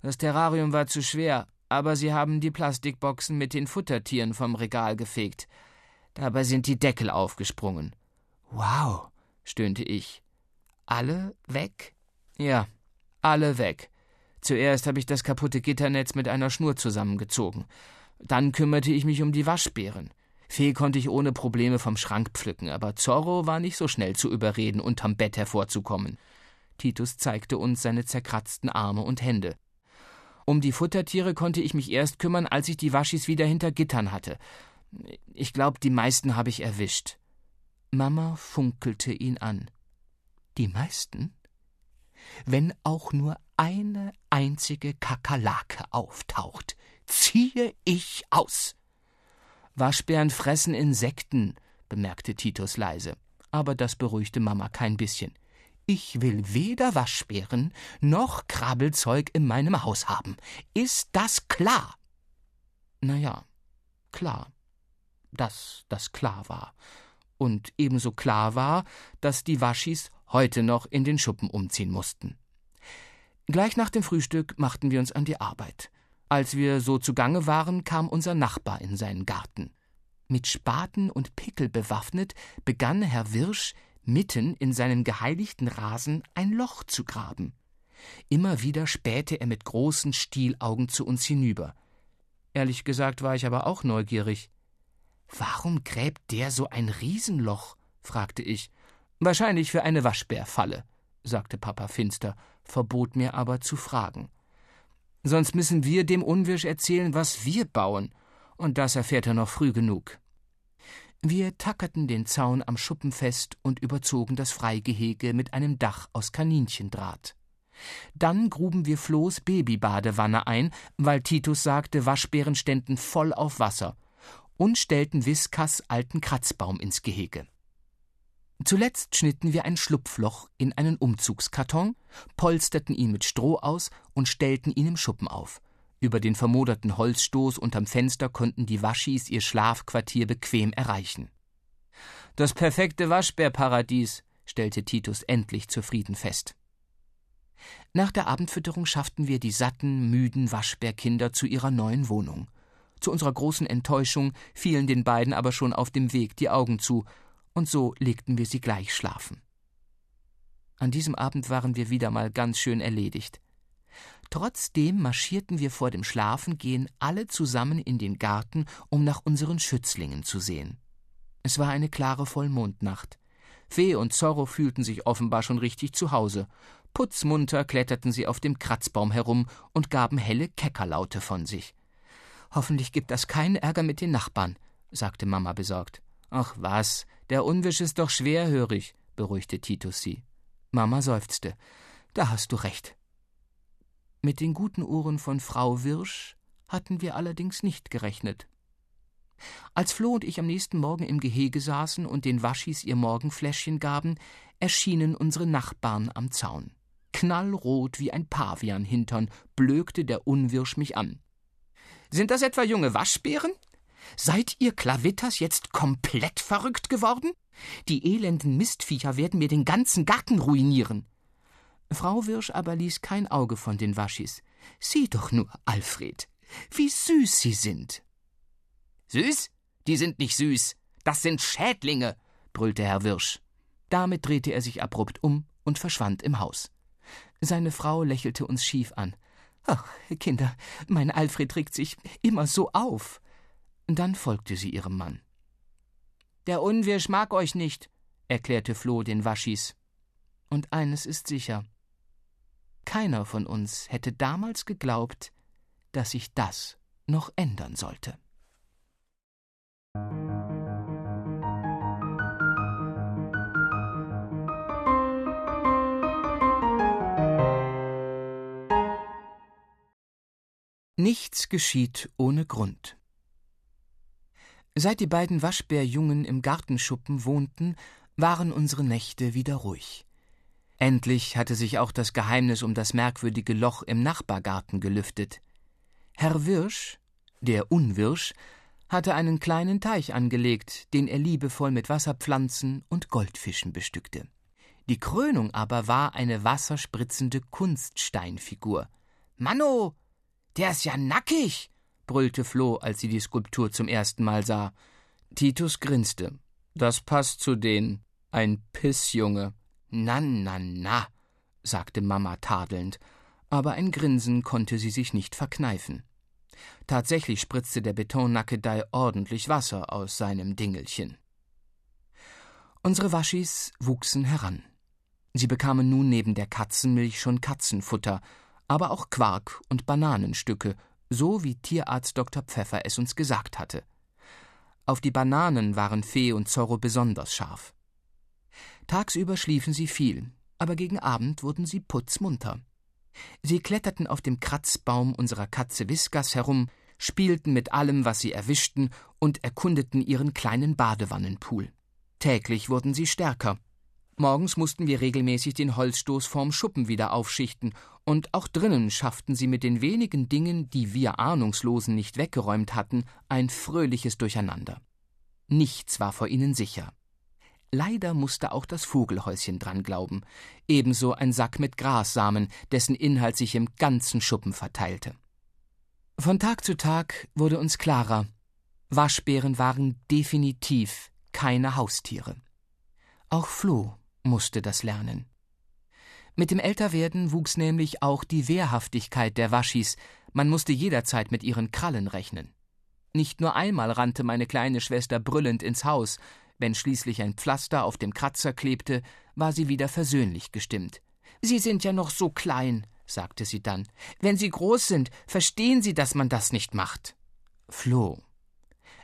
Das Terrarium war zu schwer, aber Sie haben die Plastikboxen mit den Futtertieren vom Regal gefegt. Dabei sind die Deckel aufgesprungen. Wow, stöhnte ich. Alle weg? Ja, alle weg. Zuerst habe ich das kaputte Gitternetz mit einer Schnur zusammengezogen. Dann kümmerte ich mich um die Waschbären. Fee konnte ich ohne Probleme vom Schrank pflücken, aber Zorro war nicht so schnell zu überreden, unterm Bett hervorzukommen. Titus zeigte uns seine zerkratzten Arme und Hände. Um die Futtertiere konnte ich mich erst kümmern, als ich die Waschis wieder hinter Gittern hatte. Ich glaube, die meisten habe ich erwischt. Mama funkelte ihn an. Die meisten? Wenn auch nur eine einzige Kakerlake auftaucht, ziehe ich aus. Waschbären fressen Insekten, bemerkte Titus leise, aber das beruhigte Mama kein bisschen. Ich will weder Waschbären noch Krabbelzeug in meinem Haus haben. Ist das klar? Na ja, klar. Dass das klar war. Und ebenso klar war, dass die Waschis heute noch in den Schuppen umziehen mussten. Gleich nach dem Frühstück machten wir uns an die Arbeit. Als wir so zugange waren, kam unser Nachbar in seinen Garten. Mit Spaten und Pickel bewaffnet begann Herr Wirsch mitten in seinem geheiligten Rasen ein Loch zu graben. Immer wieder spähte er mit großen Stielaugen zu uns hinüber. Ehrlich gesagt war ich aber auch neugierig. Warum gräbt der so ein Riesenloch? fragte ich. Wahrscheinlich für eine Waschbärfalle, sagte Papa finster, verbot mir aber zu fragen. Sonst müssen wir dem Unwirsch erzählen, was wir bauen, und das erfährt er noch früh genug. Wir tackerten den Zaun am Schuppen fest und überzogen das Freigehege mit einem Dach aus Kaninchendraht. Dann gruben wir Flohs Babybadewanne ein, weil Titus sagte, Waschbären ständen voll auf Wasser, und stellten Viskas alten Kratzbaum ins Gehege. Zuletzt schnitten wir ein Schlupfloch in einen Umzugskarton, polsterten ihn mit Stroh aus und stellten ihn im Schuppen auf. Über den vermoderten Holzstoß unterm Fenster konnten die Waschis ihr Schlafquartier bequem erreichen. Das perfekte Waschbärparadies, stellte Titus endlich zufrieden fest. Nach der Abendfütterung schafften wir die satten, müden Waschbärkinder zu ihrer neuen Wohnung. Zu unserer großen Enttäuschung fielen den beiden aber schon auf dem Weg die Augen zu, und so legten wir sie gleich schlafen. An diesem Abend waren wir wieder mal ganz schön erledigt. Trotzdem marschierten wir vor dem Schlafengehen alle zusammen in den Garten, um nach unseren Schützlingen zu sehen. Es war eine klare Vollmondnacht. Fee und Zorro fühlten sich offenbar schon richtig zu Hause. Putzmunter kletterten sie auf dem Kratzbaum herum und gaben helle Keckerlaute von sich. Hoffentlich gibt das keinen Ärger mit den Nachbarn, sagte Mama besorgt. Ach was, der Unwisch ist doch schwerhörig, beruhigte Titus sie. Mama seufzte. Da hast du recht. Mit den guten Ohren von Frau Wirsch hatten wir allerdings nicht gerechnet. Als Floh und ich am nächsten Morgen im Gehege saßen und den Waschis ihr Morgenfläschchen gaben, erschienen unsere Nachbarn am Zaun. Knallrot wie ein Pavianhintern blökte der Unwirsch mich an. Sind das etwa junge Waschbären? Seid ihr Klavitters jetzt komplett verrückt geworden? Die elenden Mistviecher werden mir den ganzen Garten ruinieren. Frau Wirsch aber ließ kein Auge von den Waschis. Sieh doch nur, Alfred, wie süß sie sind. Süß? Die sind nicht süß. Das sind Schädlinge, brüllte Herr Wirsch. Damit drehte er sich abrupt um und verschwand im Haus. Seine Frau lächelte uns schief an. Ach, Kinder, mein Alfred regt sich immer so auf. Dann folgte sie ihrem Mann. Der Unwirsch mag euch nicht, erklärte Floh den Waschis. Und eines ist sicher. Keiner von uns hätte damals geglaubt, dass sich das noch ändern sollte. Nichts geschieht ohne Grund. Seit die beiden Waschbärjungen im Gartenschuppen wohnten, waren unsere Nächte wieder ruhig. Endlich hatte sich auch das Geheimnis um das merkwürdige Loch im Nachbargarten gelüftet. Herr Wirsch, der Unwirsch, hatte einen kleinen Teich angelegt, den er liebevoll mit Wasserpflanzen und Goldfischen bestückte. Die Krönung aber war eine wasserspritzende Kunststeinfigur. Manno, der ist ja nackig, brüllte Floh, als sie die Skulptur zum ersten Mal sah. Titus grinste. Das passt zu den. Ein Pissjunge. Na, na, na, sagte Mama tadelnd, aber ein Grinsen konnte sie sich nicht verkneifen. Tatsächlich spritzte der Betonnackedei ordentlich Wasser aus seinem Dingelchen. Unsere Waschis wuchsen heran. Sie bekamen nun neben der Katzenmilch schon Katzenfutter, aber auch Quark und Bananenstücke, so wie Tierarzt Dr. Pfeffer es uns gesagt hatte. Auf die Bananen waren Fee und Zorro besonders scharf. Tagsüber schliefen sie viel, aber gegen Abend wurden sie putzmunter. Sie kletterten auf dem Kratzbaum unserer Katze Whiskas herum, spielten mit allem, was sie erwischten, und erkundeten ihren kleinen Badewannenpool. Täglich wurden sie stärker, Morgens mussten wir regelmäßig den Holzstoß vorm Schuppen wieder aufschichten, und auch drinnen schafften sie mit den wenigen Dingen, die wir Ahnungslosen nicht weggeräumt hatten, ein fröhliches Durcheinander. Nichts war vor ihnen sicher. Leider musste auch das Vogelhäuschen dran glauben, ebenso ein Sack mit Grassamen, dessen Inhalt sich im ganzen Schuppen verteilte. Von Tag zu Tag wurde uns klarer, Waschbären waren definitiv keine Haustiere. Auch Floh musste das lernen. Mit dem Älterwerden wuchs nämlich auch die Wehrhaftigkeit der Waschis, man musste jederzeit mit ihren Krallen rechnen. Nicht nur einmal rannte meine kleine Schwester brüllend ins Haus, wenn schließlich ein Pflaster auf dem Kratzer klebte, war sie wieder versöhnlich gestimmt. Sie sind ja noch so klein, sagte sie dann. Wenn Sie groß sind, verstehen Sie, dass man das nicht macht. Floh.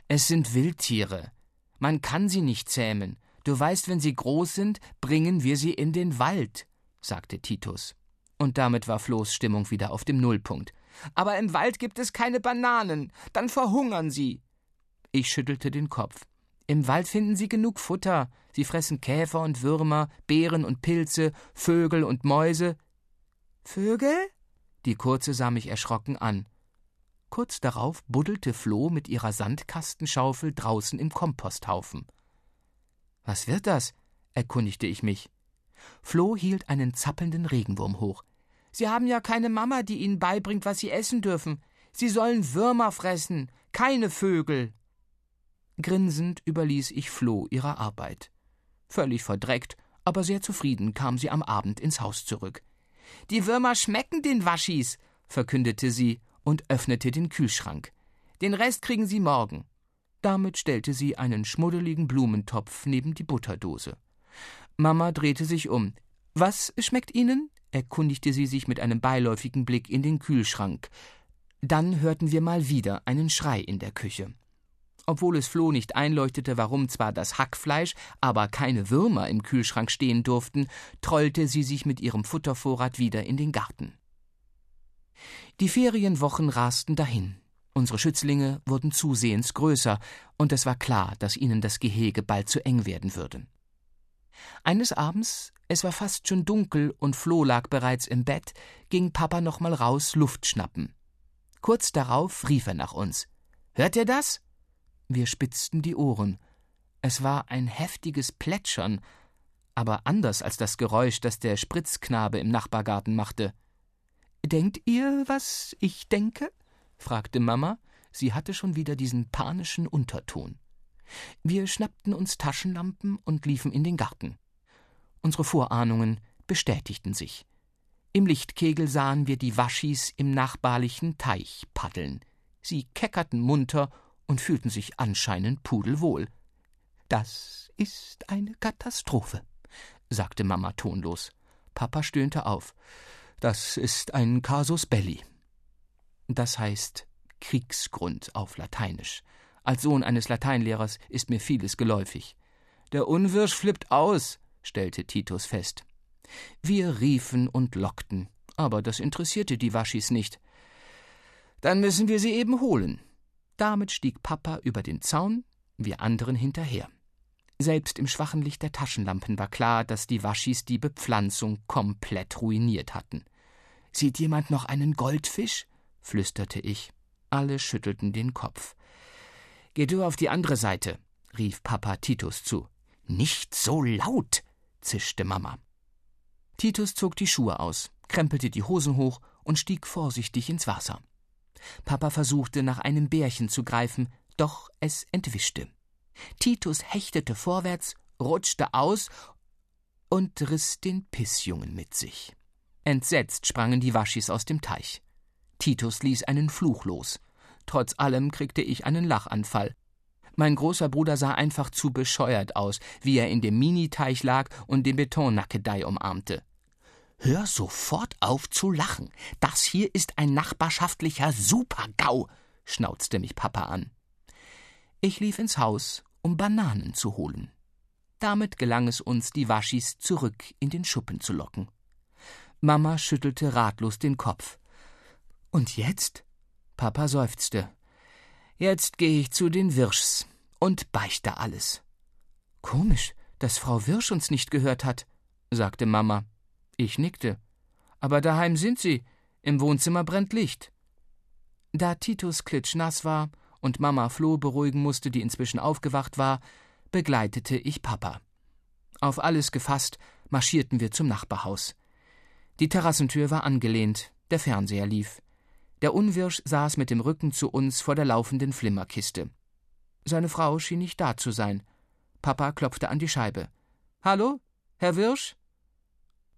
Es sind Wildtiere. Man kann sie nicht zähmen. Du weißt, wenn sie groß sind, bringen wir sie in den Wald, sagte Titus. Und damit war Flohs Stimmung wieder auf dem Nullpunkt. Aber im Wald gibt es keine Bananen, dann verhungern sie. Ich schüttelte den Kopf. Im Wald finden sie genug Futter. Sie fressen Käfer und Würmer, Beeren und Pilze, Vögel und Mäuse. Vögel? Die Kurze sah mich erschrocken an. Kurz darauf buddelte Floh mit ihrer Sandkastenschaufel draußen im Komposthaufen. Was wird das? erkundigte ich mich. Floh hielt einen zappelnden Regenwurm hoch. Sie haben ja keine Mama, die ihnen beibringt, was sie essen dürfen. Sie sollen Würmer fressen, keine Vögel. Grinsend überließ ich Floh ihrer Arbeit. Völlig verdreckt, aber sehr zufrieden kam sie am Abend ins Haus zurück. Die Würmer schmecken den Waschis, verkündete sie und öffnete den Kühlschrank. Den Rest kriegen Sie morgen. Damit stellte sie einen schmuddeligen Blumentopf neben die Butterdose. Mama drehte sich um. Was schmeckt Ihnen? erkundigte sie sich mit einem beiläufigen Blick in den Kühlschrank. Dann hörten wir mal wieder einen Schrei in der Küche. Obwohl es Floh nicht einleuchtete, warum zwar das Hackfleisch, aber keine Würmer im Kühlschrank stehen durften, trollte sie sich mit ihrem Futtervorrat wieder in den Garten. Die Ferienwochen rasten dahin. Unsere Schützlinge wurden zusehends größer, und es war klar, dass ihnen das Gehege bald zu eng werden würde. Eines Abends, es war fast schon dunkel und Floh lag bereits im Bett, ging Papa noch mal raus Luft schnappen. Kurz darauf rief er nach uns. Hört ihr das? Wir spitzten die Ohren. Es war ein heftiges Plätschern, aber anders als das Geräusch, das der Spritzknabe im Nachbargarten machte. Denkt ihr, was ich denke? Fragte Mama. Sie hatte schon wieder diesen panischen Unterton. Wir schnappten uns Taschenlampen und liefen in den Garten. Unsere Vorahnungen bestätigten sich. Im Lichtkegel sahen wir die Waschis im nachbarlichen Teich paddeln. Sie keckerten munter und fühlten sich anscheinend pudelwohl. Das ist eine Katastrophe, sagte Mama tonlos. Papa stöhnte auf. Das ist ein Casus belli. Das heißt Kriegsgrund auf Lateinisch. Als Sohn eines Lateinlehrers ist mir vieles geläufig. Der Unwirsch flippt aus, stellte Titus fest. Wir riefen und lockten, aber das interessierte die Waschis nicht. Dann müssen wir sie eben holen. Damit stieg Papa über den Zaun, wir anderen hinterher. Selbst im schwachen Licht der Taschenlampen war klar, dass die Waschis die Bepflanzung komplett ruiniert hatten. Sieht jemand noch einen Goldfisch? Flüsterte ich. Alle schüttelten den Kopf. Geh du auf die andere Seite, rief Papa Titus zu. Nicht so laut, zischte Mama. Titus zog die Schuhe aus, krempelte die Hosen hoch und stieg vorsichtig ins Wasser. Papa versuchte nach einem Bärchen zu greifen, doch es entwischte. Titus hechtete vorwärts, rutschte aus und riss den Pissjungen mit sich. Entsetzt sprangen die Waschis aus dem Teich. Titus ließ einen Fluch los. Trotz allem kriegte ich einen Lachanfall. Mein großer Bruder sah einfach zu bescheuert aus, wie er in dem Miniteich lag und den Betonnackedei umarmte. Hör sofort auf zu lachen. Das hier ist ein nachbarschaftlicher Supergau, schnauzte mich Papa an. Ich lief ins Haus, um Bananen zu holen. Damit gelang es uns, die Waschis zurück in den Schuppen zu locken. Mama schüttelte ratlos den Kopf. Und jetzt? Papa seufzte. Jetzt gehe ich zu den Wirschs und beichte alles. Komisch, dass Frau Wirsch uns nicht gehört hat, sagte Mama. Ich nickte. Aber daheim sind sie. Im Wohnzimmer brennt Licht. Da Titus klitschnass war und Mama Flo beruhigen musste, die inzwischen aufgewacht war, begleitete ich Papa. Auf alles gefasst marschierten wir zum Nachbarhaus. Die Terrassentür war angelehnt, der Fernseher lief. Der Unwirsch saß mit dem Rücken zu uns vor der laufenden Flimmerkiste. Seine Frau schien nicht da zu sein. Papa klopfte an die Scheibe. Hallo, Herr Wirsch?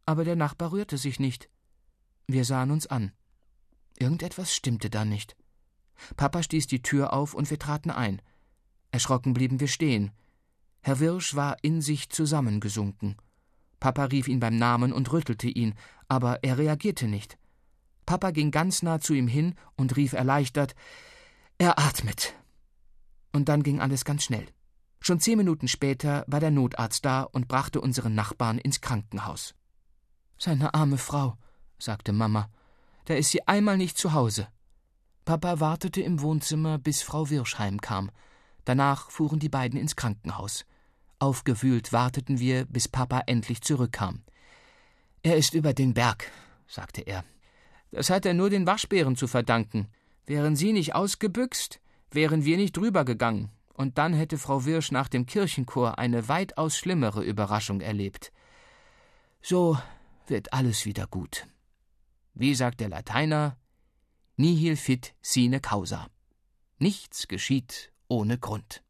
aber der Nachbar rührte sich nicht. Wir sahen uns an. Irgendetwas stimmte da nicht. Papa stieß die Tür auf und wir traten ein. Erschrocken blieben wir stehen. Herr Wirsch war in sich zusammengesunken. Papa rief ihn beim Namen und rüttelte ihn, aber er reagierte nicht. Papa ging ganz nah zu ihm hin und rief erleichtert Er atmet. Und dann ging alles ganz schnell. Schon zehn Minuten später war der Notarzt da und brachte unseren Nachbarn ins Krankenhaus. Seine arme Frau, sagte Mama. Da ist sie einmal nicht zu Hause. Papa wartete im Wohnzimmer, bis Frau Wirsch heimkam. Danach fuhren die beiden ins Krankenhaus. Aufgewühlt warteten wir, bis Papa endlich zurückkam. Er ist über den Berg, sagte er. Das hat er nur den Waschbären zu verdanken. Wären sie nicht ausgebüxt, wären wir nicht drüber gegangen. Und dann hätte Frau Wirsch nach dem Kirchenchor eine weitaus schlimmere Überraschung erlebt. So wird alles wieder gut. Wie sagt der Lateiner? Nihil fit sine causa. Nichts geschieht ohne Grund.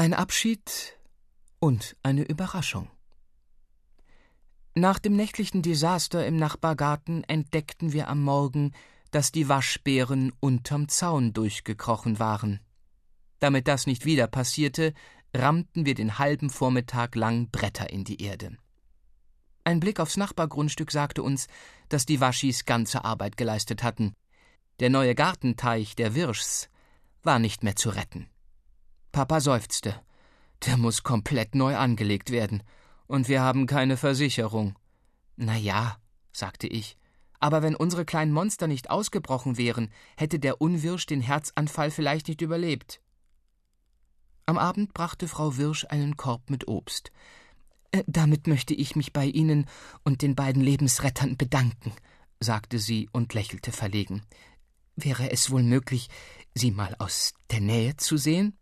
Ein Abschied und eine Überraschung. Nach dem nächtlichen Desaster im Nachbargarten entdeckten wir am Morgen, dass die Waschbären unterm Zaun durchgekrochen waren. Damit das nicht wieder passierte, rammten wir den halben Vormittag lang Bretter in die Erde. Ein Blick aufs Nachbargrundstück sagte uns, dass die Waschis ganze Arbeit geleistet hatten. Der neue Gartenteich der Wirschs war nicht mehr zu retten. Papa seufzte. Der muss komplett neu angelegt werden und wir haben keine Versicherung. Na ja, sagte ich, aber wenn unsere kleinen Monster nicht ausgebrochen wären, hätte der Unwirsch den Herzanfall vielleicht nicht überlebt. Am Abend brachte Frau Wirsch einen Korb mit Obst. Äh, damit möchte ich mich bei Ihnen und den beiden Lebensrettern bedanken, sagte sie und lächelte verlegen. Wäre es wohl möglich, Sie mal aus der Nähe zu sehen?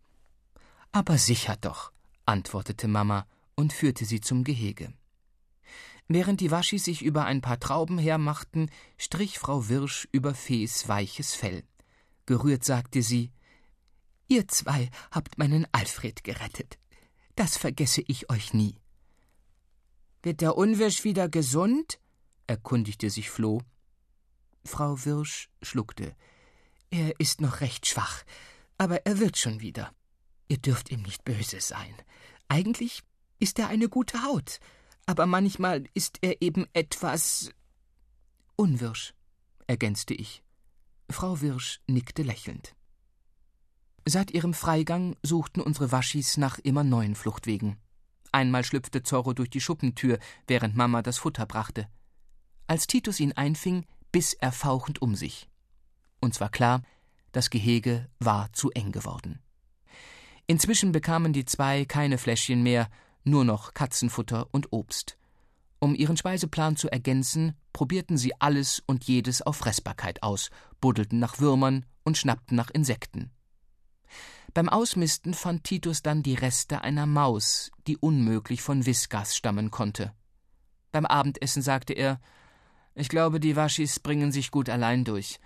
Aber sicher doch, antwortete Mama und führte sie zum Gehege. Während die Waschis sich über ein paar Trauben hermachten, strich Frau Wirsch über Fees weiches Fell. Gerührt sagte sie Ihr zwei habt meinen Alfred gerettet. Das vergesse ich euch nie. Wird der Unwirsch wieder gesund? erkundigte sich Floh. Frau Wirsch schluckte. Er ist noch recht schwach, aber er wird schon wieder. Ihr dürft ihm nicht böse sein. Eigentlich ist er eine gute Haut, aber manchmal ist er eben etwas unwirsch, ergänzte ich. Frau Wirsch nickte lächelnd. Seit ihrem Freigang suchten unsere Waschis nach immer neuen Fluchtwegen. Einmal schlüpfte Zorro durch die Schuppentür, während Mama das Futter brachte. Als Titus ihn einfing, biss er fauchend um sich. Uns war klar, das Gehege war zu eng geworden. Inzwischen bekamen die zwei keine Fläschchen mehr, nur noch Katzenfutter und Obst. Um ihren Speiseplan zu ergänzen, probierten sie alles und jedes auf Fressbarkeit aus, buddelten nach Würmern und schnappten nach Insekten. Beim Ausmisten fand Titus dann die Reste einer Maus, die unmöglich von Viskas stammen konnte. Beim Abendessen sagte er: Ich glaube, die Waschis bringen sich gut allein durch.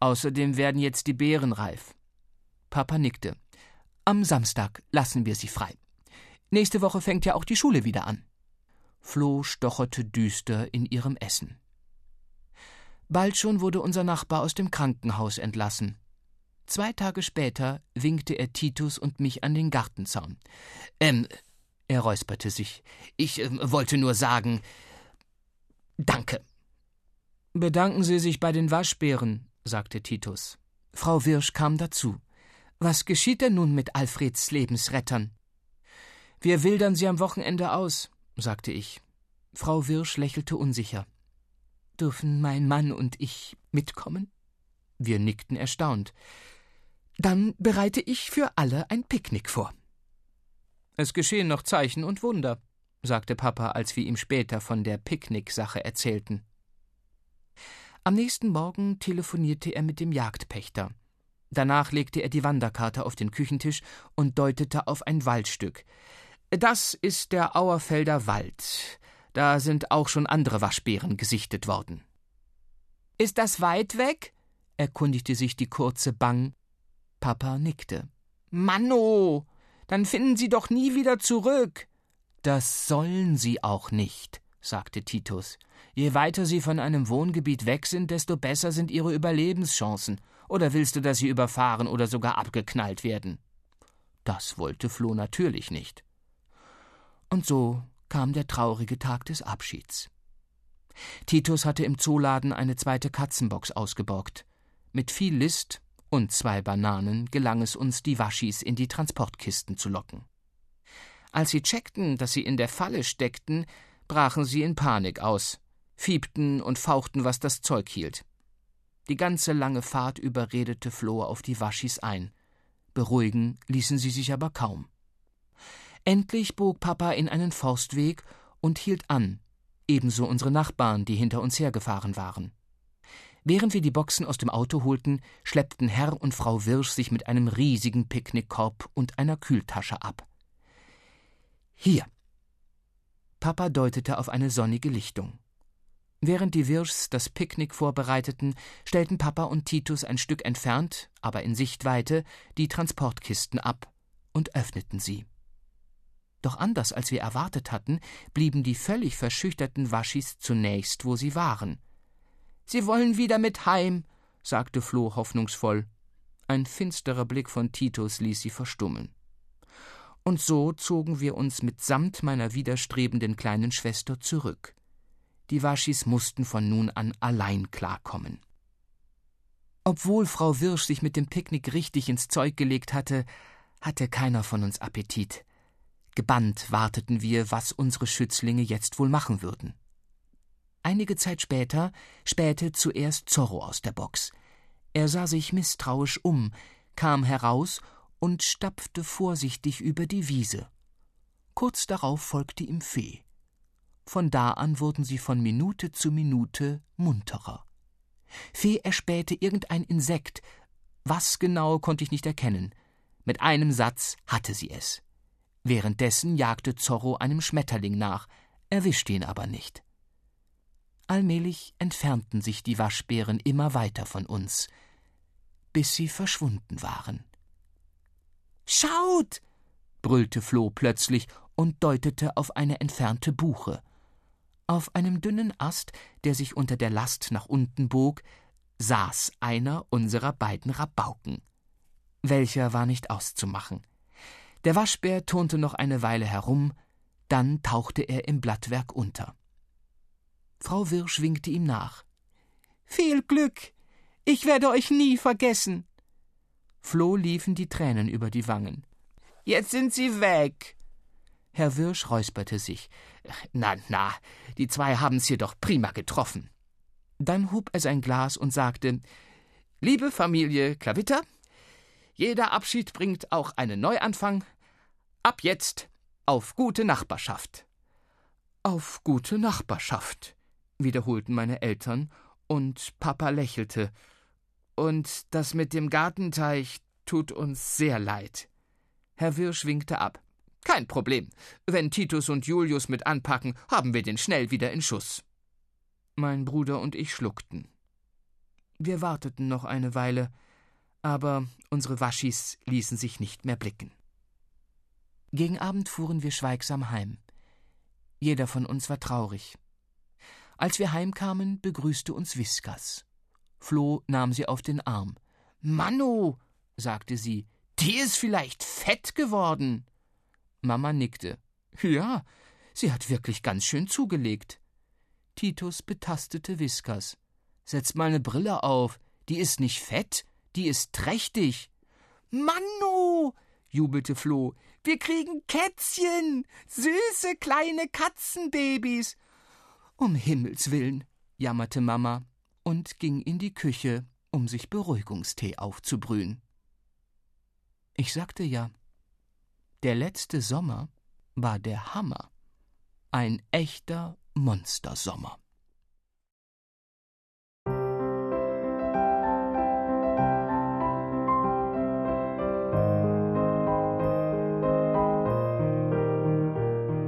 Außerdem werden jetzt die Beeren reif. Papa nickte. Am Samstag lassen wir sie frei. Nächste Woche fängt ja auch die Schule wieder an. Floh stocherte düster in ihrem Essen. Bald schon wurde unser Nachbar aus dem Krankenhaus entlassen. Zwei Tage später winkte er Titus und mich an den Gartenzaun. Ähm, er räusperte sich. Ich äh, wollte nur sagen. Danke. Bedanken Sie sich bei den Waschbären, sagte Titus. Frau Wirsch kam dazu. Was geschieht denn nun mit Alfreds Lebensrettern? Wir wildern sie am Wochenende aus, sagte ich. Frau Wirsch lächelte unsicher. Dürfen mein Mann und ich mitkommen? Wir nickten erstaunt. Dann bereite ich für alle ein Picknick vor. Es geschehen noch Zeichen und Wunder, sagte Papa, als wir ihm später von der Picknicksache erzählten. Am nächsten Morgen telefonierte er mit dem Jagdpächter. Danach legte er die Wanderkarte auf den Küchentisch und deutete auf ein Waldstück. Das ist der Auerfelder Wald. Da sind auch schon andere Waschbären gesichtet worden. Ist das weit weg? erkundigte sich die kurze Bang. Papa nickte. Manno, dann finden Sie doch nie wieder zurück. Das sollen Sie auch nicht, sagte Titus. Je weiter Sie von einem Wohngebiet weg sind, desto besser sind Ihre Überlebenschancen. Oder willst du, dass Sie überfahren oder sogar abgeknallt werden? Das wollte Floh natürlich nicht. Und so kam der traurige Tag des Abschieds. Titus hatte im Zooladen eine zweite Katzenbox ausgeborgt. Mit viel List und zwei Bananen gelang es uns, die Waschis in die Transportkisten zu locken. Als sie checkten, dass sie in der Falle steckten, brachen sie in Panik aus, fiebten und fauchten, was das Zeug hielt. Die ganze lange Fahrt über redete Floh auf die Waschis ein. Beruhigen ließen sie sich aber kaum. Endlich bog Papa in einen Forstweg und hielt an, ebenso unsere Nachbarn, die hinter uns hergefahren waren. Während wir die Boxen aus dem Auto holten, schleppten Herr und Frau Wirsch sich mit einem riesigen Picknickkorb und einer Kühltasche ab. Hier. Papa deutete auf eine sonnige Lichtung. Während die Wirschs das Picknick vorbereiteten, stellten Papa und Titus ein Stück entfernt, aber in Sichtweite, die Transportkisten ab und öffneten sie. Doch anders als wir erwartet hatten, blieben die völlig verschüchterten Waschis zunächst, wo sie waren. Sie wollen wieder mit heim, sagte Floh hoffnungsvoll. Ein finsterer Blick von Titus ließ sie verstummen. Und so zogen wir uns mitsamt meiner widerstrebenden kleinen Schwester zurück. Die Waschis mussten von nun an allein klarkommen. Obwohl Frau Wirsch sich mit dem Picknick richtig ins Zeug gelegt hatte, hatte keiner von uns Appetit. Gebannt warteten wir, was unsere Schützlinge jetzt wohl machen würden. Einige Zeit später spähte zuerst Zorro aus der Box. Er sah sich misstrauisch um, kam heraus und stapfte vorsichtig über die Wiese. Kurz darauf folgte ihm Fee. Von da an wurden sie von Minute zu Minute munterer. Fee erspähte irgendein Insekt. Was genau konnte ich nicht erkennen. Mit einem Satz hatte sie es. Währenddessen jagte Zorro einem Schmetterling nach, erwischte ihn aber nicht. Allmählich entfernten sich die Waschbären immer weiter von uns, bis sie verschwunden waren. Schaut! brüllte Floh plötzlich und deutete auf eine entfernte Buche. Auf einem dünnen Ast, der sich unter der Last nach unten bog, saß einer unserer beiden Rabauken. Welcher war nicht auszumachen. Der Waschbär turnte noch eine Weile herum, dann tauchte er im Blattwerk unter. Frau Wirsch winkte ihm nach. Viel Glück! Ich werde euch nie vergessen! Floh liefen die Tränen über die Wangen. Jetzt sind sie weg! Herr Wirsch räusperte sich. Na, na, die zwei haben's hier doch prima getroffen. Dann hob er sein Glas und sagte: Liebe Familie Klavitter, jeder Abschied bringt auch einen Neuanfang. Ab jetzt auf gute Nachbarschaft. Auf gute Nachbarschaft, wiederholten meine Eltern, und Papa lächelte. Und das mit dem Gartenteich tut uns sehr leid. Herr Wirsch winkte ab. Kein Problem. Wenn Titus und Julius mit anpacken, haben wir den schnell wieder in Schuss. Mein Bruder und ich schluckten. Wir warteten noch eine Weile, aber unsere Waschis ließen sich nicht mehr blicken. Gegen Abend fuhren wir schweigsam heim. Jeder von uns war traurig. Als wir heimkamen, begrüßte uns Viskas. Floh nahm sie auf den Arm. Manu, sagte sie, die ist vielleicht fett geworden. Mama nickte. Ja, sie hat wirklich ganz schön zugelegt. Titus betastete Viskas. Setz mal ne Brille auf. Die ist nicht fett, die ist trächtig. Manu, jubelte Floh, wir kriegen Kätzchen, süße kleine Katzenbabys. Um Himmels willen, jammerte Mama und ging in die Küche, um sich Beruhigungstee aufzubrühen. Ich sagte ja, der letzte Sommer war der Hammer. Ein echter Monstersommer.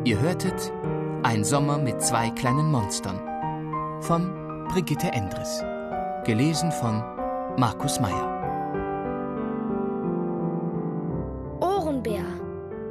Ihr hörtet Ein Sommer mit zwei kleinen Monstern von Brigitte Endres. Gelesen von Markus Meyer.